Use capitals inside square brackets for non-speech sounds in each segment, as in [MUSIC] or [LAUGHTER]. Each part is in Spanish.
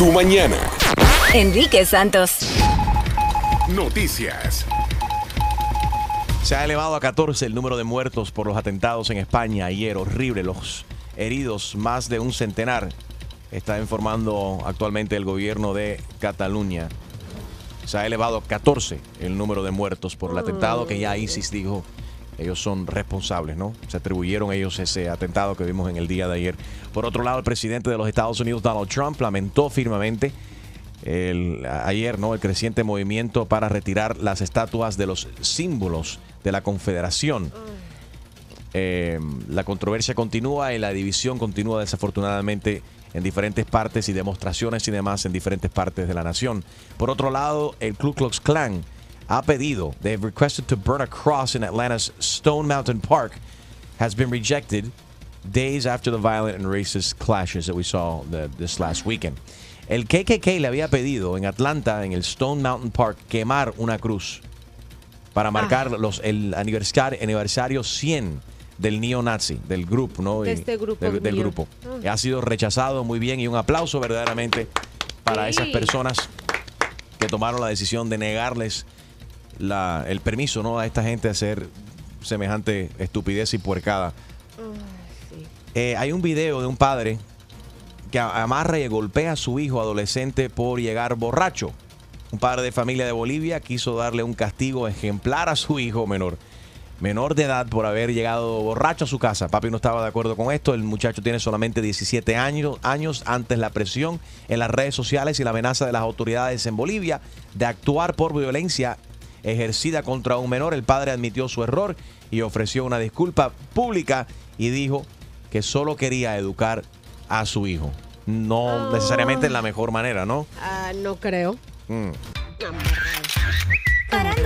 tu mañana. Enrique Santos. Noticias. Se ha elevado a 14 el número de muertos por los atentados en España ayer. Horrible. Los heridos, más de un centenar. Está informando actualmente el gobierno de Cataluña. Se ha elevado a 14 el número de muertos por el atentado que ya ISIS dijo ellos son responsables, ¿no? Se atribuyeron ellos ese atentado que vimos en el día de ayer. Por otro lado, el presidente de los Estados Unidos, Donald Trump, lamentó firmemente ayer, ¿no? El creciente movimiento para retirar las estatuas de los símbolos de la Confederación. Eh, la controversia continúa y la división continúa desafortunadamente en diferentes partes y demostraciones y demás en diferentes partes de la nación. Por otro lado, el Ku Klux Klan ha pedido, they have requested to burn a cross in Atlanta's Stone Mountain Park, has been rejected days after the violent and racist clashes that we saw the, this last weekend. El KKK le había pedido en Atlanta, en el Stone Mountain Park, quemar una cruz para marcar los, el aniversario, aniversario 100 del neo-nazi, del grupo, ¿no? De este grupo Del, grupo. Ah. Ha sido rechazado muy bien y un aplauso verdaderamente para esas personas que tomaron la decisión de negarles la- el permiso ¿no? a esta gente a hacer semejante estupidez y puercada. Eh, hay un video de un padre que amarra y golpea a su hijo adolescente por llegar borracho. Un padre de familia de Bolivia quiso darle un castigo ejemplar a su hijo menor. Menor de edad por haber llegado borracho a su casa. Papi no estaba de acuerdo con esto. El muchacho tiene solamente 17 años, años antes la presión en las redes sociales y la amenaza de las autoridades en Bolivia de actuar por violencia ejercida contra un menor. El padre admitió su error y ofreció una disculpa pública y dijo que solo quería educar a su hijo. No necesariamente en la mejor manera, ¿no? Ah, no creo. Mm.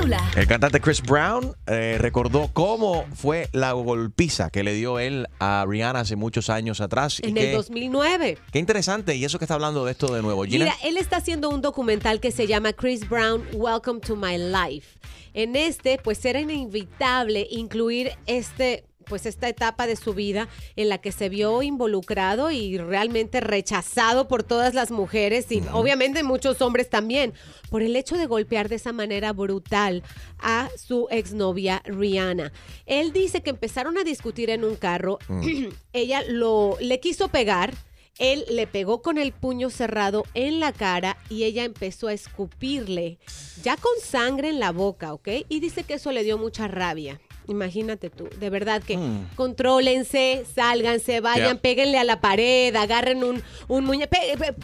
El cantante Chris Brown eh, recordó cómo fue la golpiza que le dio él a Rihanna hace muchos años atrás. En el 2009. qué interesante, y eso que está hablando de esto de nuevo. Gina, Mira, él está haciendo un documental que se llama Chris Brown, Welcome to My Life. En este, pues era inevitable incluir este pues esta etapa de su vida en la que se vio involucrado y realmente rechazado por todas las mujeres y obviamente muchos hombres también por el hecho de golpear de esa manera brutal a su exnovia Rihanna. Él dice que empezaron a discutir en un carro, [CLEARS THROAT] ella lo le quiso pegar, él le pegó con el puño cerrado en la cara y ella empezó a escupirle, ya con sangre en la boca, ¿ok? Y dice que eso le dio mucha rabia. Imagínate tú, de verdad que contrólense, sálganse, vayan, Ya. péguenle a la pared, agarren un, un muñeco,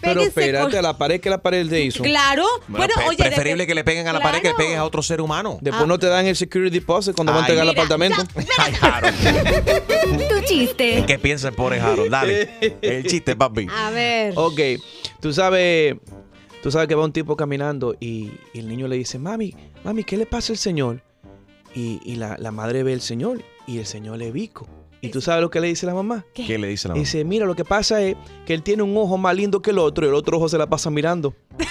Pero espérate, con- a la pared que la pared le hizo. Claro, Bueno, bueno, oye, de- preferible que le peguen a la pared que le pegues a otro ser humano. Después no te dan el security deposit cuando van a Ay. entregar el apartamento. [LAUGHS] Tu chiste. ¿Qué piensa el pobre Harold? Dale. [LAUGHS] El chiste, papi. A ver. Ok, tú sabes, tú sabes que va un tipo caminando y, y el niño le dice, mami, mami, ¿qué le pasa al señor? Y, y la, la madre ve al señor y el señor le bico. ¿Y tú sabes lo que le dice la mamá? ¿Qué, le dice la mamá? Dice, mira, lo que pasa es que él tiene un ojo más lindo que el otro y el otro ojo se la pasa mirando. [LAUGHS]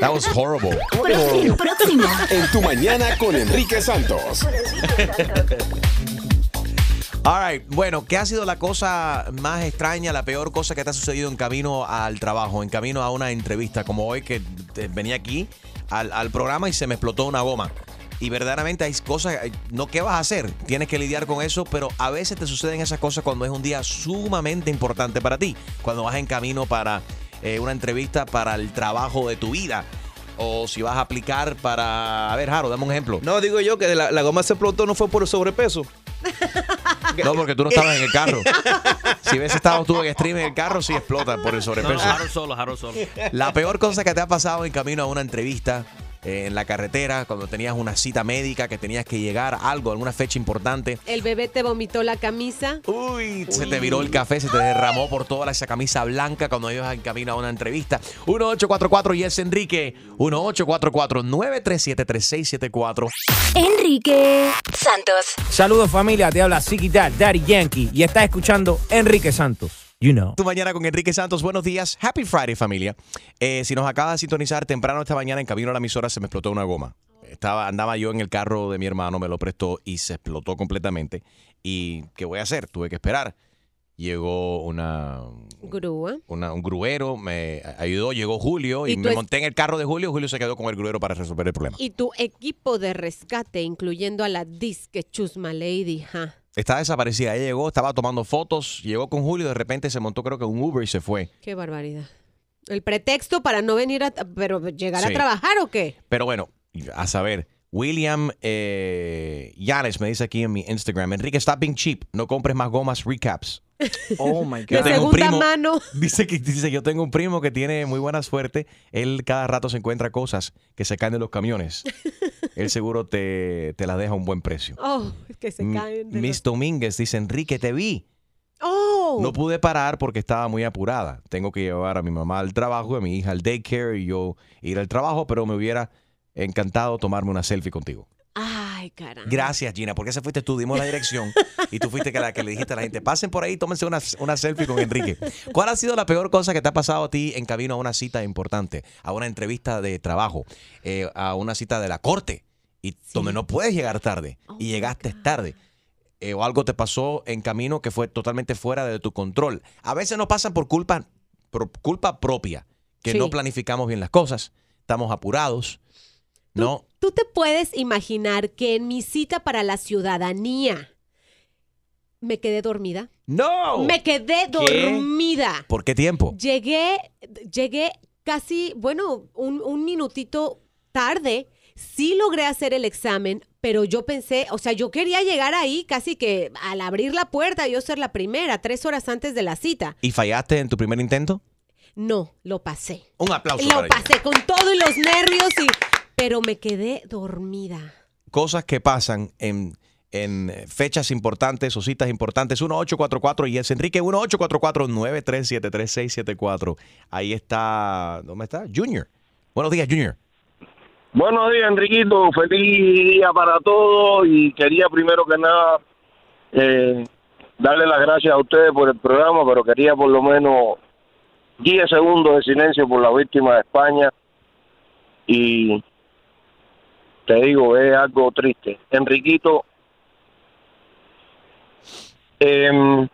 That was horrible. Próximo, próximo. En tu mañana con Enrique Santos. [LAUGHS] All right. Bueno, ¿qué ha sido la cosa más extraña, la peor cosa que te ha sucedido en camino al trabajo, en camino a una entrevista, como hoy que te- venía aquí al, al programa y se me explotó una goma? Y verdaderamente hay cosas, eh, no, ¿qué vas a hacer? Tienes que lidiar con eso, pero a veces te suceden esas cosas cuando es un día sumamente importante para ti, cuando vas en camino para eh, una entrevista para el trabajo de tu vida. O si vas a aplicar para... A ver, Jaro, dame un ejemplo. No, digo yo que la, la goma se explotó no fue por el sobrepeso. [LAUGHS] [LAUGHS] No, porque tú no estabas en el carro. Si hubiese estado tú en stream en el carro, sí explota por el No, sobrepeso. no, Harold solo, Harold solo. La peor cosa que te ha pasado en camino a una entrevista eh, en la carretera, cuando tenías una cita médica, que tenías que llegar a algo, alguna fecha importante. El bebé te vomitó la camisa. Uy, se te viró el café, se te derramó por toda esa camisa blanca cuando ibas en camino a una entrevista. 1844 y es Enrique. 1844-937-3674. Enrique Santos. Saludos familia, te habla Dad, Daddy Yankee y estás escuchando Enrique Santos. You know. Tu mañana con Enrique Santos. Buenos días. Happy Friday, familia. Eh, si nos acaba de sintonizar temprano esta mañana en camino a la emisora, se me explotó una goma. Estaba, andaba yo en el carro de mi hermano, me lo prestó y se explotó completamente. ¿Y qué voy a hacer? Tuve que esperar. llegó una, Grúa. una- un gruero, me ayudó, llegó Julio y, ¿Y tú me monté en el carro de Julio. Julio se quedó con el gruero para resolver el problema. Y tu equipo de rescate, incluyendo a la disque Chusma Lady, ja. Está desaparecida. Ella llegó, estaba tomando fotos, llegó con Julio, de repente se montó creo que un Uber y se fue. Qué barbaridad. ¿El pretexto para no venir a... pero llegar Sí. a trabajar o qué? Pero bueno, a saber, William eh, Yanes me dice aquí en mi Instagram, Enrique, stop being cheap, no compres más gomas recaps. [LAUGHS] Oh my De God. tengo un segunda primo- mano. [LAUGHS] Dice que dice, yo tengo un primo que tiene muy buena suerte, él cada rato se encuentra cosas que se caen de los camiones. [LAUGHS] él seguro te, te las deja a un buen precio. Oh, que se caen. de Miss los- Domínguez dice, Enrique, te vi. Oh. No pude parar porque estaba muy apurada. Tengo que llevar a mi mamá al trabajo, a mi hija al daycare y yo ir al trabajo, pero me hubiera encantado tomarme una selfie contigo. Ay, caramba. Gracias, Gina, porque esa fuiste tú, dimos la dirección y tú fuiste que la que le dijiste a la gente, pasen por ahí, tómense una, una selfie con Enrique. ¿Cuál ha sido la peor cosa que te ha pasado a ti en camino a una cita importante, a una entrevista de trabajo, eh, a una cita de la corte, y donde no puedes llegar tarde Oh, y my llegaste tarde? Eh, o algo te pasó en camino que fue totalmente fuera de tu control. A veces nos pasan por culpa, por culpa propia, que Sí. no planificamos bien las cosas, estamos apurados, ¿no? ¿Tú te puedes imaginar que en mi cita para la ciudadanía me quedé dormida? ¡No! Me quedé dormida. ¿Por qué tiempo? Llegué, llegué casi, bueno, un, un minutito tarde. Sí logré hacer el examen, pero yo pensé, o sea, yo quería llegar ahí casi que al abrir la puerta, yo ser la primera, tres horas antes de la cita. ¿Y fallaste en tu primer intento? No, lo pasé. Un aplauso Lo para ella. pasé con todo y los nervios, y, pero me quedé dormida. Cosas que pasan en, en fechas importantes o citas importantes. 1844 y es Enrique 1844-9373674. Ahí está, ¿dónde está? Junior. Buenos días, Junior. Buenos días, Enriquito. Feliz día para todos y quería primero que nada eh, darle las gracias a ustedes por el programa, pero quería por lo menos 10 segundos de silencio por la víctima de España y te digo, es algo triste. Enriquito, em,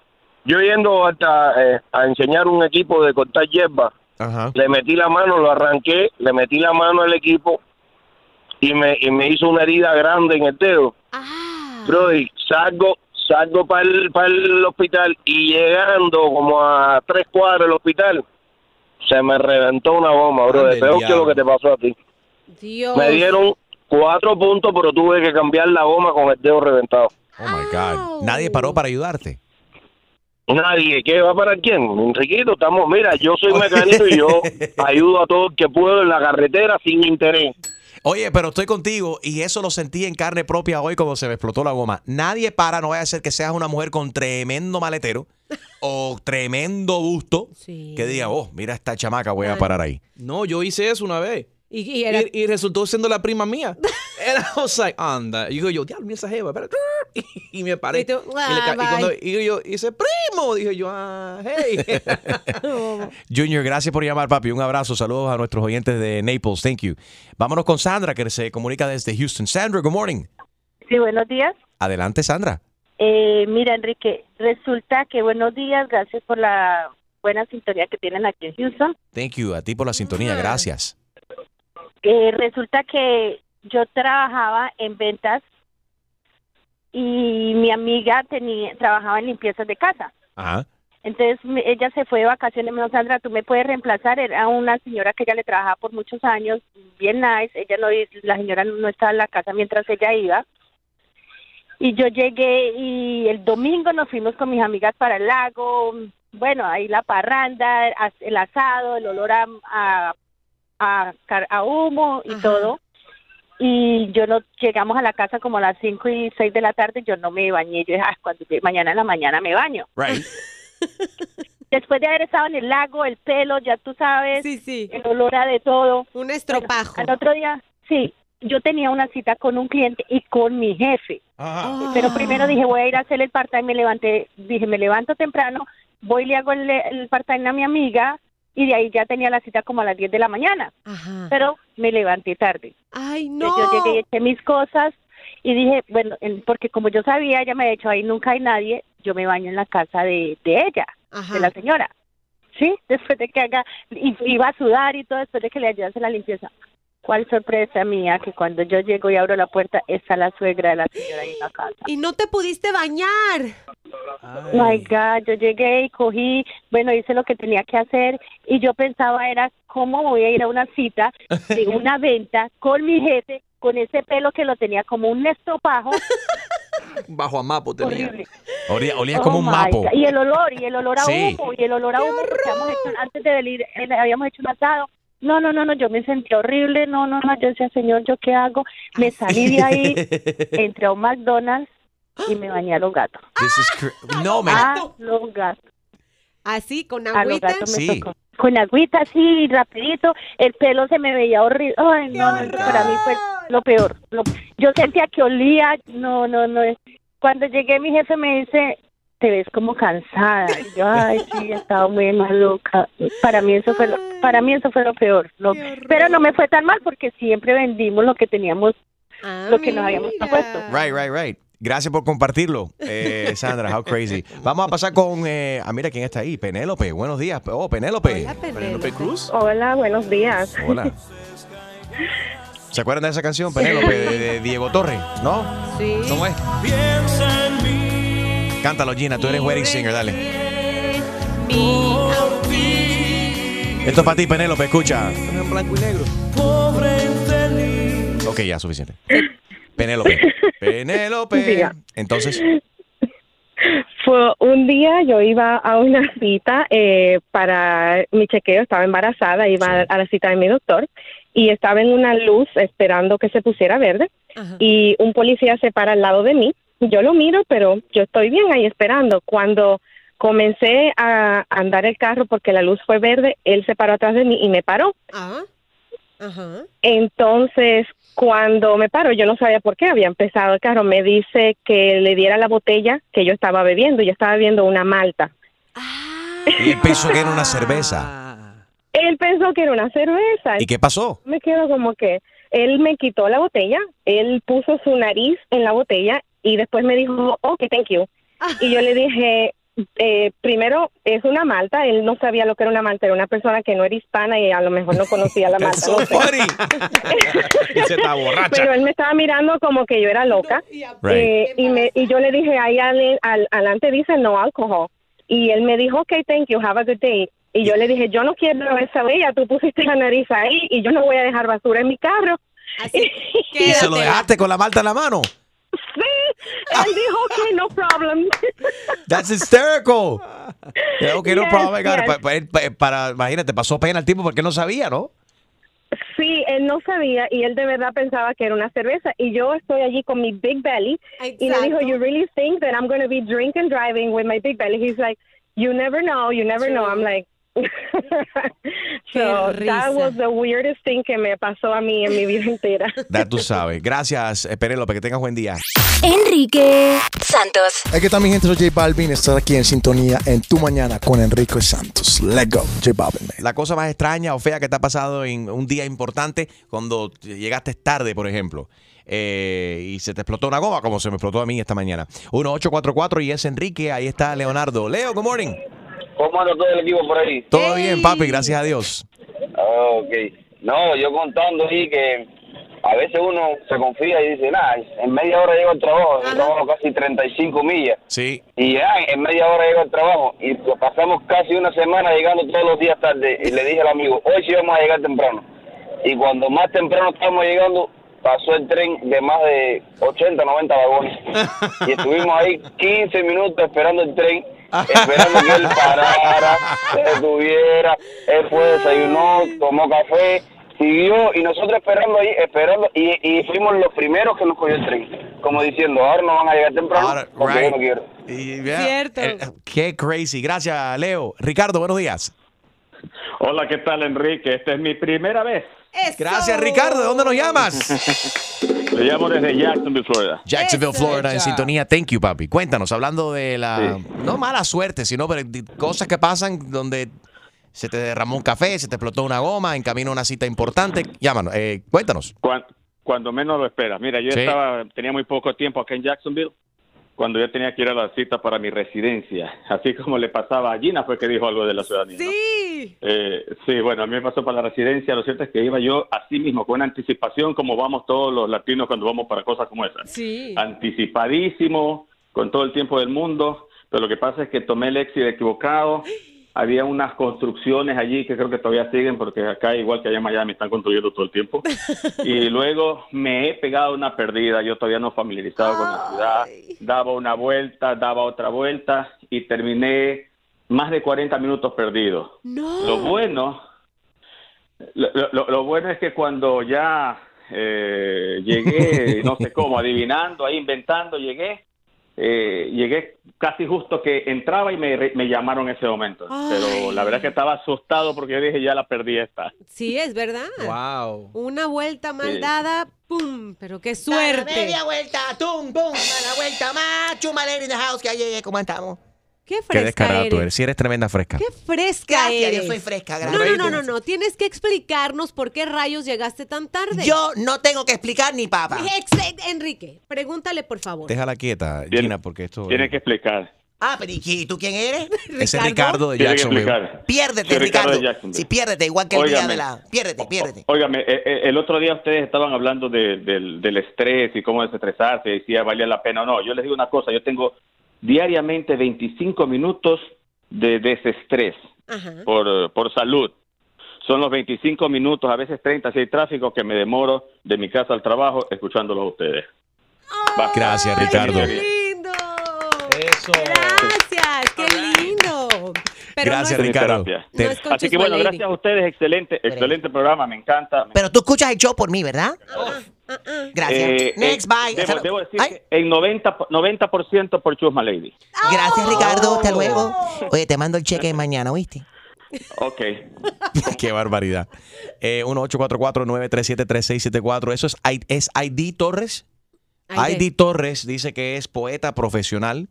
yo yendo hasta eh, a enseñar un equipo de cortar hierba, Ajá. le metí la mano, lo arranqué, le metí la mano al equipo y me, y me hizo una herida grande en el dedo. Ah. Brody, salgo, salgo para el, para el hospital y llegando como a tres cuadras del hospital, se me reventó una bomba, bro. Peor que lo que te pasó a ti. Dios. Me dieron cuatro puntos, pero tuve que cambiar la goma con el dedo reventado. Oh my. God. Nadie paró para ayudarte. Nadie, ¿qué va para quién? Enriquito, estamos, mira, yo soy mecánico y yo [LAUGHS] ayudo a todo el que puedo en la carretera sin interés. Oye, pero estoy contigo y eso lo sentí en carne propia hoy cuando se me explotó la goma. Nadie para, no vaya a ser que seas una mujer con tremendo maletero o tremendo busto Sí. que diga, oh, mira esta chamaca, voy a parar ahí. No, yo hice eso una vez. Y, y era, Y, y resultó siendo la prima mía. And I was like, anda. Y digo yo, diablo, mira esa jeva. espérate". [LAUGHS] Y, me paré. Y tú, y, le "Ah, y cuando bye". y yo hice, primo, dije yo, ah, hey. [LAUGHS] Junior, gracias por llamar, papi. Un abrazo, saludos a nuestros oyentes de Naples. Thank you. Vámonos con Sandra, que se comunica desde Houston. Sandra, good morning. Sí, buenos días. Adelante, Sandra. Eh, mira, Enrique, resulta que buenos días, gracias por la buena sintonía que tienen aquí en Houston. Thank you. A ti por la sintonía, gracias. Eh, resulta que yo trabajaba en ventas y mi amiga tenía trabajaba en limpiezas de casa. Ajá. Entonces ella se fue de vacaciones, me dijo, Sandra, tú me puedes reemplazar. Era una señora que ella le trabajaba por muchos años, bien nice. Ella no, la señora no estaba en la casa mientras ella iba. Y yo llegué y el domingo nos fuimos con mis amigas para el lago. Bueno, ahí la parranda, el asado, el olor a, a, a, car- a humo y Ajá. todo. Y yo no llegamos a la casa como a las 5 y 6 de la tarde. Yo no me bañé. Yo dije, "Ah, cuando mañana en la mañana me baño. Right. [LAUGHS] Después de haber estado en el lago, el pelo, ya tú sabes, sí, sí. el olor a de todo. Un estropajo. Al otro día, sí, yo tenía una cita con un cliente y con mi jefe. Ah. Pero primero dije, voy a ir a hacer el part-time, me levanté, dije, me levanto temprano, voy y le hago el, el part-time a mi amiga y de ahí ya tenía la cita como a las 10 de la mañana. Ajá. Pero me levanté tarde. Ay, Entonces no. Yo llegué y eché mis cosas y dije, bueno, en- porque como yo sabía, ella me ha dicho, ahí nunca hay nadie, yo me baño en la casa de, de ella, de la señora. Sí, después de que haga, y iba a sudar y todo, después de que le ayudase la limpieza. ¿Cuál sorpresa mía que cuando yo llego y abro la puerta está la suegra de la señora ahí en la casa? Y no te pudiste bañar. My God, yo llegué y cogí, bueno, hice lo que tenía que hacer y yo pensaba era cómo voy a ir a una cita de [LAUGHS] una venta con mi jefe, con ese pelo que lo tenía como un estropajo. Bajo a mapo tenía. Horrible. Olía, olía Oh como un mapo. God. Y el olor, y el olor a Sí. humo, y el olor a humo, porque habíamos hecho- antes de venir eh, habíamos hecho un asado. No, no, no, no, yo me sentí horrible, no, no, no, yo decía, señor, ¿yo qué hago? Me salí de ahí, [LAUGHS] entré a un McDonald's y me bañé a los gatos. This is cr- no, man. A los gatos. Así, con A los agüita. gatos me Sí. tocó. Con agüita así, rapidito, el pelo se me veía horrible. Ay, no, no, para mí fue lo peor. Lo- yo sentía que olía, no, no, no. Cuando llegué mi jefe me dice, te ves como cansada. Y yo, ay, sí, estaba muy maluca. Para mí eso fue lo, para mí eso fue lo peor. Lo- pero no me fue tan mal porque siempre vendimos lo que teníamos, lo que nos habíamos propuesto. Right, right, right. Gracias por compartirlo, eh, Sandra. How crazy. Vamos a pasar con. Eh, ah, mira quién está ahí. Penélope. Buenos días. Oh, Penélope. Penélope Cruz. Hola, buenos días. Hola. ¿Se acuerdan de esa canción, Penélope, de, de Diego Torre? ¿No? Sí. ¿Cómo es? Cántalo, Gina. Tú eres wedding singer, dale. Esto es para ti, Penélope. Escucha. En blanco y negro. Ok, ya, suficiente. Penélope. [LAUGHS] Penélope. Diga. Entonces, Fue un día yo iba a una cita eh, para mi chequeo, estaba embarazada, iba a la cita de mi doctor y estaba en una luz esperando que se pusiera verde y un policía se para al lado de mí. Yo lo miro, pero yo estoy bien ahí esperando. Cuando comencé a andar el carro porque la luz fue verde, él se paró atrás de mí y me paró. Ah, ajá. Entonces, cuando me paro, yo no sabía por qué había empezado el carro. Me dice que le diera la botella que yo estaba bebiendo. Yo estaba bebiendo una malta. y él pensó que era una cerveza. Él pensó que era una cerveza. ¿Y qué pasó? Me quedo como que él me quitó la botella, él puso su nariz en la botella y después me dijo, ok, thank you. Y yo le dije, eh, primero, es una malta, él no sabía lo que era una malta, era una persona que no era hispana y a lo mejor no conocía la malta. [LAUGHS] no sé. Y se está borracha. Pero él me estaba mirando como que yo era loca. Right. Eh, y, me, y yo le dije, ahí al, al- adelante dice no alcohol. Y él me dijo, ok, thank you, have a good day. Y yo le dije, yo no quiero esa bella, tú pusiste la nariz ahí y yo no voy a dejar basura en mi carro. [LAUGHS] ¿Y se lo dejaste con la malta en la mano? [LAUGHS] Él dijo, ok, no problem. [LAUGHS] That's hysterical. Yeah, ok, no Yes, problem. I got it. yes. Pa- pa- él, pa- para, imagínate, pasó pena el tipo porque no sabía, ¿no? Sí, él no sabía y él de verdad pensaba que era una cerveza y yo estoy allí con mi big belly y me dijo, you really think that I'm going to be drinking driving with my big belly? He's like, you never know, you never know. I'm like, [LAUGHS] so that was the weirdest thing que me pasó a mí en mi vida entera. [LAUGHS] Ya tú sabes. Gracias, eh, Penélope, que tengas buen día. Enrique Santos. Es que también gente, soy J Balvin, estar aquí en sintonía en Tu Mañana con Enrique Santos. Let's go, J Balvin. La cosa más extraña o fea que te ha pasado en un día importante cuando llegaste tarde, por ejemplo. eh, y se te explotó una goma, como se me explotó a mí esta mañana. 1844 y es Enrique, ahí está Leonardo. Leo, good morning. ¿Cómo anda todo el equipo por ahí? Todo bien, papi, gracias a Dios. Ah, ok. No, yo contando ahí que a veces uno se confía y dice, nada, en media hora llego al trabajo, yo trabajo casi 35 millas. Sí. Y ya, en media hora llego al trabajo. Y pues pasamos casi una semana llegando todos los días tarde. Y le dije al amigo, hoy sí vamos a llegar temprano. Y cuando más temprano estábamos llegando, pasó el tren de más de 80, 90 vagones. [LAUGHS] Y estuvimos ahí 15 minutos esperando el tren, esperando que él parara, se detuviera. Él fue, desayunó, tomó café, siguió y nosotros esperando ahí, esperando. Y, y fuimos los primeros que nos cogió el tren. Como diciendo, ahora no van a llegar temprano Ahora, porque yo no quiero. Y, Cierto. eh, qué crazy. Gracias, Leo. Ricardo, buenos días. Hola, ¿qué tal, Enrique? Esta es mi primera vez. Gracias, Ricardo. ¿De dónde nos llamas? Le llamo desde Jacksonville, Florida. Jacksonville, Eso, Florida, en sintonía. Thank you, papi. Cuéntanos, hablando de la, no mala suerte, sino pero de cosas que pasan donde se te derramó un café, se te explotó una goma, en camino a una cita importante. Llámanos, eh, cuéntanos. Cuan- Cuando menos lo esperas. Mira, yo Sí. estaba, tenía muy poco tiempo acá en Jacksonville cuando yo tenía que ir a la cita para mi residencia. [LAUGHS] Así como le pasaba a Gina, fue que dijo algo de la ciudadanía. ¿no? Sí. Eh, sí, bueno, a mí me pasó para la residencia. Lo cierto es que iba yo así mismo, con anticipación, como vamos todos los latinos cuando vamos para cosas como esas. Sí. Anticipadísimo, con todo el tiempo del mundo. Pero lo que pasa es que tomé el éxito equivocado. Había unas construcciones allí que creo que todavía siguen, porque acá, igual que allá en Miami, están construyendo todo el tiempo. [LAUGHS] Y luego me he pegado una perdida. Yo todavía no familiarizado con la ciudad. Daba una vuelta, daba otra vuelta y terminé más de 40 minutos perdidos. Lo bueno, lo, lo- lo bueno es que cuando ya eh, llegué, no sé cómo, [LAUGHS] adivinando, ahí inventando, llegué, eh, llegué casi justo que entraba y me, llamaron en ese momento. Pero la verdad es que estaba asustado porque yo dije, ya la perdí esta. Sí, es verdad. Wow. Una vuelta mal Sí. dada, ¡pum! Pero qué Dale, suerte. Media vuelta, tum, pum, la vuelta más, chumalera in the house, que ayer, ¿cómo estamos? Qué Qué fresca descarado tú eres. eres. Si eres tremenda fresca. Qué fresca Gracias, eres. yo soy fresca, No, gracias. no, no, no, no. Tienes que explicarnos por qué rayos llegaste tan tarde. Yo no tengo que explicar ni papa. Enrique, pregúntale, por favor. Déjala quieta, Gina, porque esto. Tiene que explicar. Ah, pero ¿y qué- tú quién eres? [LAUGHS] Ese es Ricardo de Tiene que Jacksonville. explicar. Piérdete, Soy Ricardo Ricardo. de Jacksonville. Sí, piérdete, igual que el día de la... Piérdete, piérdete. Óigame, eh, eh, el otro día ustedes estaban hablando de- del, del estrés y cómo desestresarse y si valía la pena o no. Yo les digo una cosa, yo tengo diariamente 25 minutos de desestrés por, eh, por salud. Son los 25 minutos, a veces 30 si hay tráfico, que me demoro de mi casa al trabajo escuchándolos a ustedes. Gracias, Ricardo. lindo! Eso. Gracias, qué. Pero Gracias, no es- Ricardo. Te- No Así que bueno, gracias a ustedes, excelente, excelente programa, me encanta. Pero tú escuchas el show por mí, ¿verdad? Gracias. Eh, Next, eh, bye. Debo, decir Ay, que el 90%, 90 por Chusma Lady. Gracias, Ricardo. Hasta luego. Oye, te mando el cheque mañana, ¿oíste? Ok. [LAUGHS] Qué barbaridad. Eh, 1-844-937-3674. ¿Eso es, es ID Torres? ID Torres dice que es poeta profesional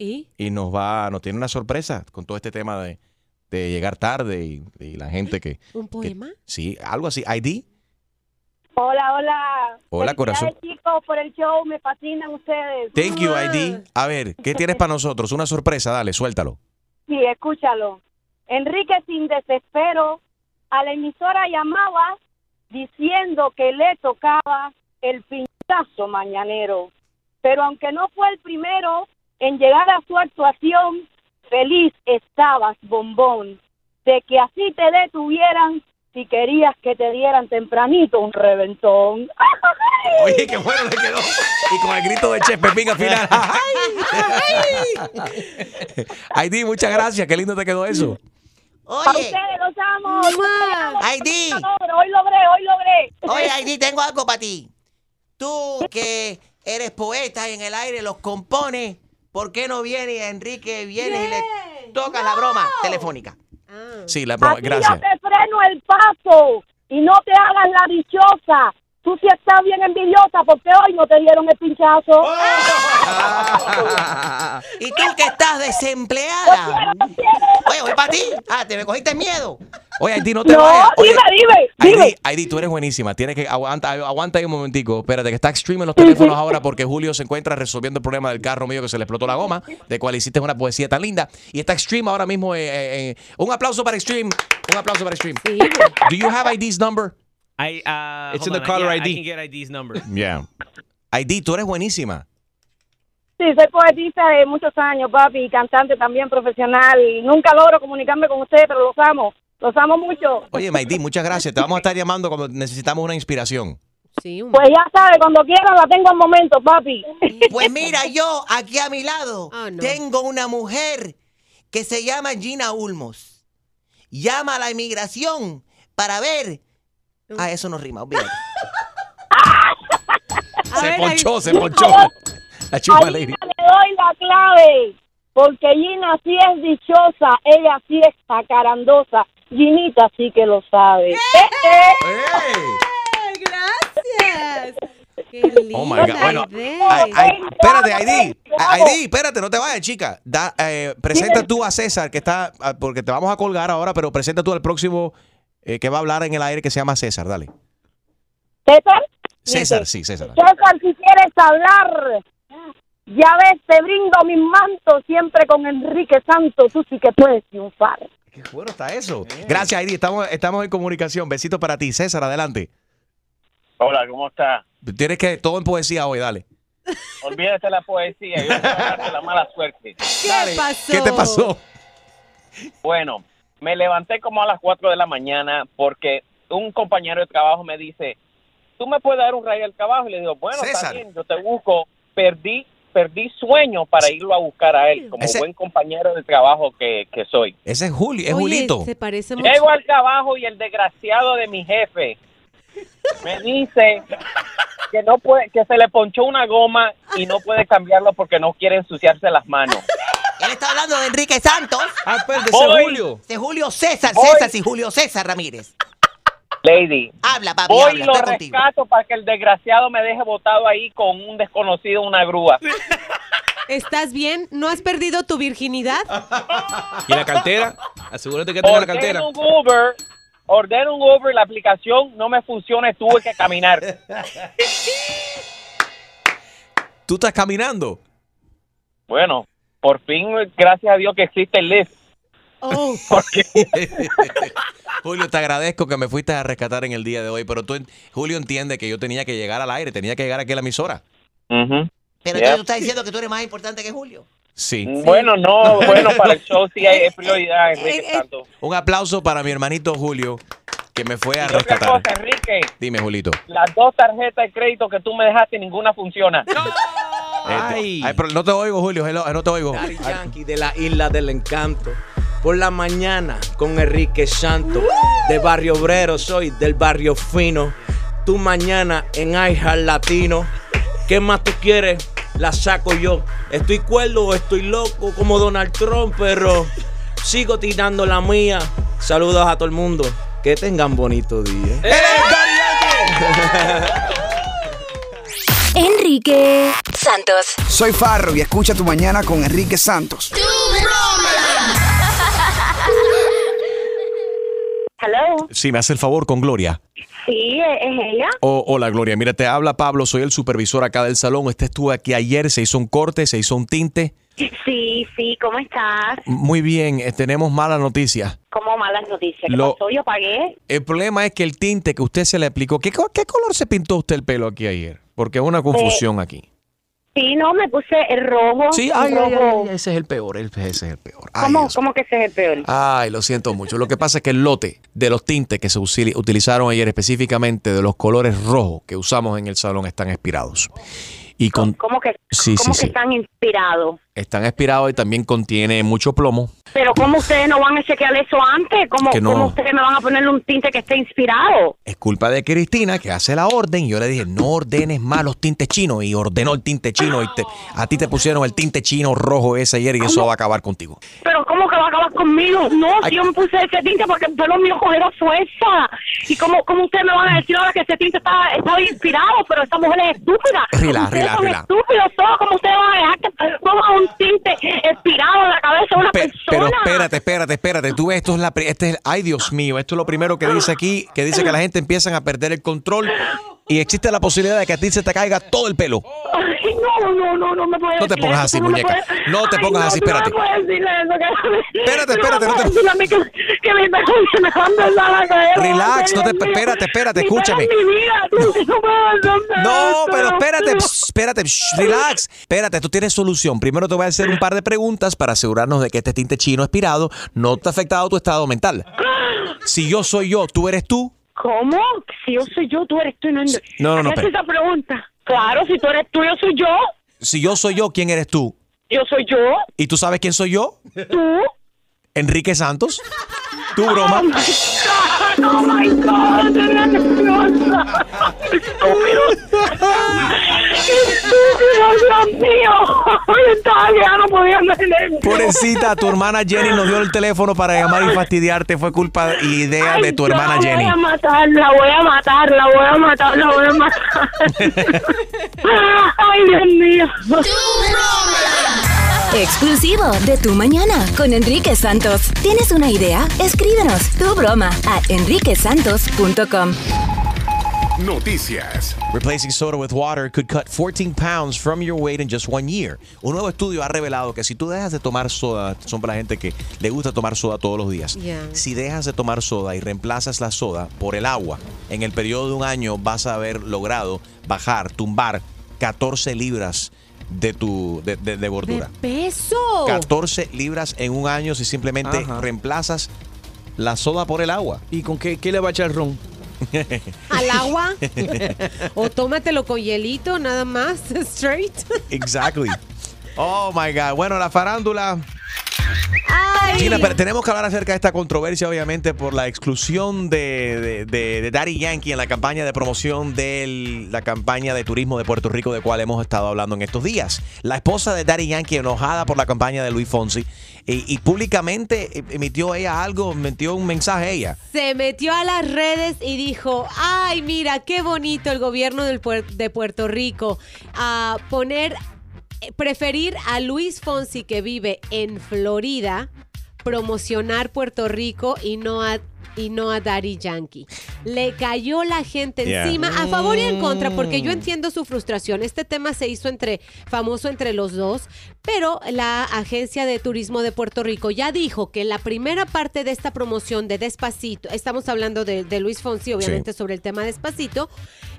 ¿Y? y nos va, nos tiene una sorpresa con todo este tema de, de llegar tarde y, y la gente que, ¿Un poema? sí, algo así. ID. Hola, hola. Hola, corazón. Chicos, por el show. Me fascinan ustedes. Thank you, ID. A ver, ¿qué tienes para nosotros? Una sorpresa, dale, suéltalo. Sí, escúchalo. Enrique, sin desespero, a la emisora llamaba diciendo que le tocaba el pinchazo mañanero. Pero aunque no fue el primero en llegar a su actuación, feliz estabas, bombón, de que así te detuvieran si querías que te dieran tempranito un reventón. [LAUGHS] Oye, qué bueno le quedó. Y con el grito de Chef Pepín al final. [LAUGHS] ID, muchas gracias. Qué lindo te quedó eso. A ustedes los amo. ID. Hoy logré, hoy logré. Oye, ID, tengo algo para ti. Tú que eres poeta y en el aire los compones, ¿por qué no vienes, Enrique, vienes y le tocas la broma telefónica? Sí, la broma, Así gracias. yo te freno el paso y no te hagas la dichosa. Tú sí estás bien envidiosa porque hoy no te dieron el pinchazo. [LAUGHS] Y tú que estás desempleada. Oye, voy para ti. Ah, te me cogiste miedo. Oye, ID, no te No, vayas. Oye, dime, dime, ID, ID, tú eres buenísima. Tienes que aguanta, aguanta ahí un momentico. Espérate, que está Extreme en los teléfonos ahora porque Julio se encuentra resolviendo el problema del carro mío que se le explotó la goma, de cual hiciste una poesía tan linda. Y está Extreme ahora mismo. eh, eh, eh, un aplauso para Extreme. Un aplauso para Extreme. Do you have ID's number? I, uh, It's in the on, caller yeah, ID. I can get ID's number. Yeah. ID, tú eres buenísima. Sí, soy poetista de muchos años, papi, cantante también profesional. Nunca logro comunicarme con ustedes, pero los amo. Los amo mucho. Oye, Maidí, muchas gracias. Te vamos a estar llamando cuando necesitamos una inspiración. Pues ya sabes, cuando quieras la tengo al momento, papi. [LAUGHS] Pues mira, yo aquí a mi lado tengo una mujer que se llama Gina Ulmos. Llama a la inmigración para ver. Ah, eso no rima, olvídate. [LAUGHS] Se ponchó, se ponchó. La chupa A lady. Le doy la clave, porque Gina sí es dichosa, ella sí es acarandosa. Ginita sí que lo sabe. Gracias. Qué Oh my God. Bueno, ay, ay, espérate, ID. ID, espérate, no te vayas, chica. Da, eh, presenta tú a César, que está, ah, porque te vamos a colgar ahora, pero presenta tú al próximo eh, que va a hablar en el aire que se llama César, dale. César, César, sí, César. César, si quieres hablar, Ya ves, te brindo mi manto siempre con Enrique Santos. Tú sí que puedes triunfar. Qué bueno está eso. Gracias, Heidi. Estamos, estamos en comunicación. Besito para ti. César, adelante. Hola, ¿cómo está? Tienes que todo en poesía hoy, dale. [LAUGHS] Olvídate la poesía, yo te voy a la mala suerte. ¿Qué pasó? ¿Qué te pasó? Bueno, me levanté como a las 4 de la mañana porque un compañero de trabajo me dice, ¿tú me puedes dar un rayo al trabajo? Y le digo, bueno, está César. bien, yo te busco. Perdí perdí sueño para irlo a buscar a él, como Ese- buen compañero de trabajo que, que soy. Ese es Julio, es Oye, Julito. se parece mucho. Llego al trabajo y el desgraciado de mi jefe me dice que no puede, que se le ponchó una goma y no puede cambiarlo porque no quiere ensuciarse las manos. Él está hablando de Enrique Santos. Ah, espérate, Voy. ese Julio. De Julio César, Voy. César, sí, Julio César Ramírez. Lady, Habla, papi, voy y habla, lo contigo. rescato para que el desgraciado me deje botado ahí con un desconocido en una grúa. ¿Estás bien? ¿No has perdido tu virginidad? ¿Y la cartera? Asegúrate que tenga la cartera. Ordeno un Uber, ordeno un Uber, la aplicación no me funciona tuve que caminar. ¿Tú estás caminando? Bueno, por fin, gracias a Dios que existe el Lyft. Oh, [LAUGHS] Porque [LAUGHS] Julio, te agradezco que me fuiste a rescatar en el día de hoy, pero tú, Julio entiende que yo tenía que llegar al aire, tenía que llegar aquí a la emisora. Pero Yeah. tú estás diciendo que tú eres más importante que Julio. Sí. Bueno, no, bueno, para el [LAUGHS] show sí hay es prioridad, Enrique Eh, eh. Un aplauso para mi hermanito Julio, que me fue a Y otra rescatar. cosa, Enrique, Dime, Julito. las dos tarjetas de crédito que tú me dejaste, ninguna funciona. Este, ay, pero no te oigo, Julio, hello, no te oigo. Daddy Yankee de la Isla del Encanto. Por la mañana con Enrique Santo. De Barrio Obrero soy, del Barrio Fino. Tu mañana en iHeart Latino. ¿Qué más tú quieres? La saco yo. Estoy cuerdo o estoy loco como Donald Trump, pero sigo tirando la mía. Saludos a todo el mundo. Que tengan bonito día. [LAUGHS] Enrique Santos. Soy Farro y escucha tu mañana con Enrique Santos. Hello. Sí, me hace el favor con Gloria. Sí, es ella. Oh, hola, Gloria. Mira, te habla Pablo, soy el supervisor acá del salón. Este estuvo aquí ayer, se hizo un corte, se hizo un tinte. Sí, sí, ¿cómo estás? Muy bien, eh, tenemos malas noticias. ¿Cómo malas noticias? ¿Qué Lo- pasó? Yo pagué. El problema es que el tinte que usted se le aplicó, ¿qué, co- qué color se pintó usted el pelo aquí ayer? Porque hay una confusión aquí. Sí, no, me puse el rojo. Sí, ay, rojo. ay, ese es el peor, el- ese es el peor. ¿Cómo, ¿Cómo que ese es el peor? Ay, lo siento mucho. Lo que pasa es que el lote de los tintes que se utilizaron ayer, específicamente de los colores rojos que usamos en el salón, están expirados. Y con, ¿Cómo que, Sí, sí, que sí. están inspirados? están expirados y también contiene mucho plomo. Pero ¿cómo ustedes no van a chequear eso antes? ¿Cómo, Que no. ¿Cómo ustedes me van a ponerle un tinte que esté inspirado? Es culpa de Cristina que hace la orden. Y yo le dije, no ordenes más los tintes chinos. Y ordenó el tinte chino. Y te- a ti te pusieron el tinte chino rojo ese ayer y eso va a acabar contigo. Pero ¿cómo que va a acabar conmigo? No, Ay. yo me puse ese tinte porque el pelo mío cogió fuerza. ¿Y cómo, cómo ustedes me van a decir ahora que ese tinte estaba, estaba inspirado? Pero esa mujer es estúpida. Son relax. estúpidos todos. ¿Cómo ustedes van a dejar que pongan un tinte inspirado en la cabeza de una Pe- persona? pero espérate, espérate, espérate. Tú ves, esto es la. Este es, ay, Dios mío, esto es lo primero que dice aquí, que dice que la gente empiezan a perder el control y existe la posibilidad de que a ti se te caiga todo el pelo. Ay, no, no, no, no me puedes No te decir pongas eso, así, muñeca. puedes- No te Ay, pongas no, así, espérate. No me puedes decirle eso, que- Espérate, espérate, no te- decirle a mí que, me a a. Relax, no te- espérate, espérate, escúchame. mi vida, no pero espérate, espérate, relax. Espérate, tú tienes solución. Primero te voy a hacer un par de preguntas para asegurarnos de que este tinte chino expirado no te ha afectado tu estado mental. Si yo soy yo, tú eres tú. ¿Cómo? Si yo soy yo, tú eres tú. No, No, no, no, ¿Qué es espera. esa pregunta? Claro, si tú eres tú, yo soy yo. Si yo soy yo, ¿quién eres tú? Yo soy yo. ¿Y tú sabes quién soy yo? ¿Tú? Enrique Santos. ¿Tu broma? Oh my God, eres nerviosa. Estúpido. Estúpido, Dios mío. Estaba ya no podía leer. Pobrecita, tu hermana Jenny nos dio el teléfono para llamar y fastidiarte. Fue culpa y idea de tu hermana la Jenny. voy a matar, la voy a matar, la voy a matar, la voy a matar. [LAUGHS] Ay, Dios mío. Exclusivo de Tu Mañana con Enrique Santos. ¿Tienes una idea? Escríbenos tu broma a enriquesantos.com. Noticias. Replacing soda with water could cut 14 pounds from your weight in just one year. Un nuevo estudio ha revelado que si tú dejas de tomar soda, son para la gente que le gusta tomar soda todos los días. Yeah. Si dejas de tomar soda y reemplazas la soda por el agua, en el periodo de un año vas a haber logrado bajar, tumbar 14 libras de tu de, de- de gordura. ¡Peso! 14 libras en un año si simplemente Ajá. reemplazas la soda por el agua. ¿Y con qué, qué le va a echar ron? [LAUGHS] ¿Al agua? o tómatelo con hielito, nada más, [LAUGHS] straight. Exactly. Oh my God. Bueno, la farándula. Ay. Gina, pero tenemos que hablar acerca de esta controversia, obviamente, por la exclusión de, de, de- de Daddy Yankee en la campaña de promoción de la campaña de turismo de Puerto Rico, de cual hemos estado hablando en estos días. La esposa de Daddy Yankee, enojada por la campaña de Luis Fonsi, y, y públicamente emitió ella algo, metió un mensaje ella. Se metió a las redes y dijo, ay, mira, qué bonito el gobierno del puer- de Puerto Rico a poner, preferir a Luis Fonsi que vive en Florida, promocionar Puerto Rico y no a y no a Daddy Yankee. Le cayó la gente Yeah. encima, a favor y en contra, porque yo entiendo su frustración. Este tema se hizo entre famoso entre los dos, pero la Agencia de Turismo de Puerto Rico ya dijo que la primera parte de esta promoción de Despacito, estamos hablando de, de Luis Fonsi, obviamente, sobre el tema Despacito,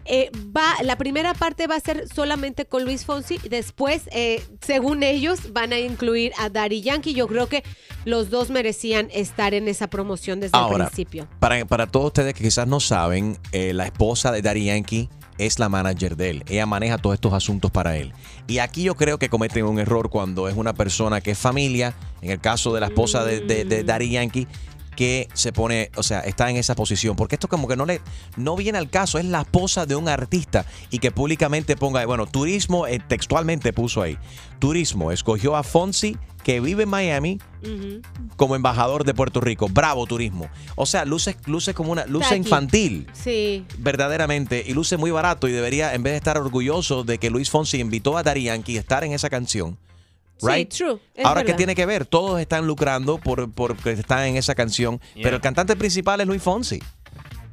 eh, va, la primera parte va a ser solamente con Luis Fonsi, después, eh, según ellos, van a incluir a Daddy Yankee. Yo creo que los dos merecían estar en esa promoción desde el principio. Para, para todos ustedes que quizás no saben, eh, la esposa de Daddy Yankee es la manager de él. Ella maneja todos estos asuntos para él. Y aquí yo creo que cometen un error cuando es una persona que es familia, en el caso de la esposa de, de- de Daddy Yankee, que se pone, o sea, está en esa posición. Porque esto como que no le no viene al caso, es la esposa de un artista y que públicamente ponga, bueno, turismo, eh, textualmente puso ahí, turismo, escogió a Fonsi, que vive en Miami, como embajador de Puerto Rico. Bravo turismo. O sea, luce, luce como una luce infantil. Sí. Verdaderamente, y luce muy barato y debería, en vez de estar orgulloso de que Luis Fonsi invitó a Daddy Yankee a estar en esa canción, right? Sí, true. Es Ahora, ¿qué verdad. tiene que ver? Todos están lucrando por, por que están en esa canción, pero el cantante principal es Luis Fonsi.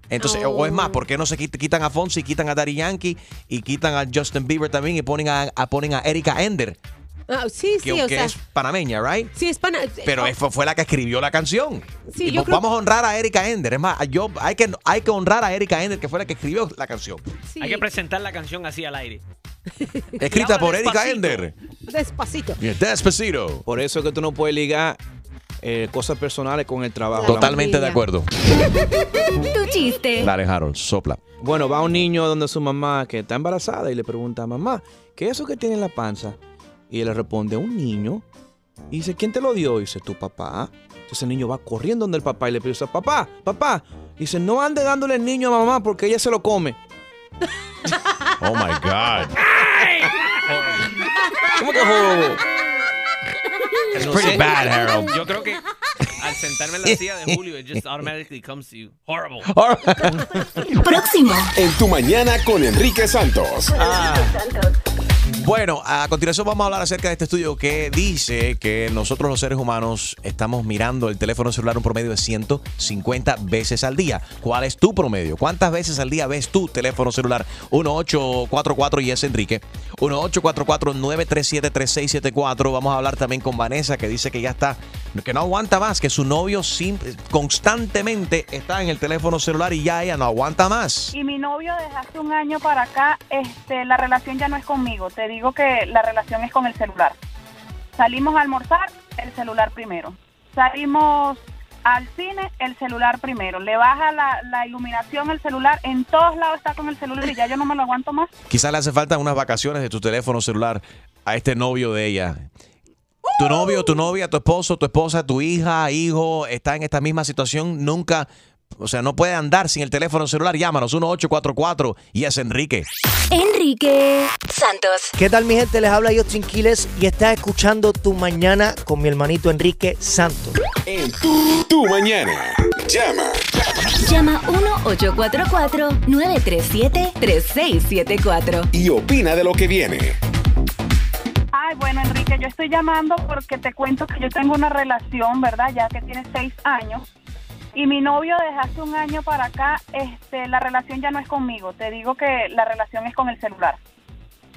Entonces, o es más, ¿por qué no se quit- quitan a Fonsi, quitan a Daddy Yankee y quitan a Justin Bieber también y ponen a, a- ponen a Erika Ender, Ah, sí, que, sí, o que sea. es panameña, right? Sí, es pana. Pero oh, fue, fue la que escribió la canción. Sí, Y yo pues creo- vamos a honrar a Erika Ender. Es más, yo, hay, que, hay que honrar a Erika Ender, que fue la que escribió la canción. Hay que presentar la canción así al aire. [LAUGHS] Escrita por Erika. Ender. Despacito. Despacito. Por eso es que tú no puedes ligar eh, cosas personales con el trabajo. Totalmente de acuerdo. [LAUGHS] Tu chiste. Dale, Harold, sopla. Bueno, va un niño donde su mamá que está embarazada y le pregunta, mamá, ¿qué es eso que tiene en la panza? Y él le responde, un niño. Y dice, ¿quién te lo dio? Y dice, tu papá. Entonces el niño va corriendo donde el papá y le pide, papá, papá. Y dice, no ande dándole el niño a mamá porque ella se lo come. Oh my God. [LAUGHS] ¿Cómo que? [LAUGHS] It's pretty bad, Harold. Yo creo que al sentarme en la silla de [LAUGHS] Julio, it just automatically comes to you. Horrible. Próximo. En tu mañana con Enrique Santos. Bueno, a continuación vamos a hablar acerca de este estudio que dice que nosotros los seres humanos estamos mirando el teléfono celular un promedio de 150 veces al día. ¿Cuál es tu promedio? ¿Cuántas veces al día ves tu teléfono celular? 1844 y es Enrique. 1844-937-3674. Vamos a hablar también con Vanessa que dice que ya está, que no aguanta más, que su novio constantemente está en el teléfono celular y ya ella no aguanta más. Y mi novio desde hace un año para acá, este, la relación ya no es conmigo. Te que la relación es con el celular. Salimos a almorzar, el celular primero. Salimos al cine, el celular primero. Le baja la, la iluminación el celular, en todos lados está con el celular y ya yo no me lo aguanto más. [LAUGHS] Quizás le hace falta unas vacaciones de tu teléfono celular a este novio de ella. Tu novio, tu novia, tu esposo, tu esposa, tu hija, hijo, está en esta misma situación. Nunca, o sea, no puede andar sin el teléfono celular. Llámanos 1844 y es Enrique. Enrique Santos. ¿Qué tal mi gente? Les habla Justin Quiles y estás escuchando Tu Mañana con mi hermanito Enrique Santos. En tu, tu mañana. Llama. Llama 1-844-937-3674. Y opina de lo que viene. Ay, bueno, Enrique, yo estoy llamando porque te cuento que yo tengo una relación, ¿verdad? Ya que tiene seis años. Y mi novio desde hace un año para acá, este, la relación ya no es conmigo. Te digo que la relación es con el celular.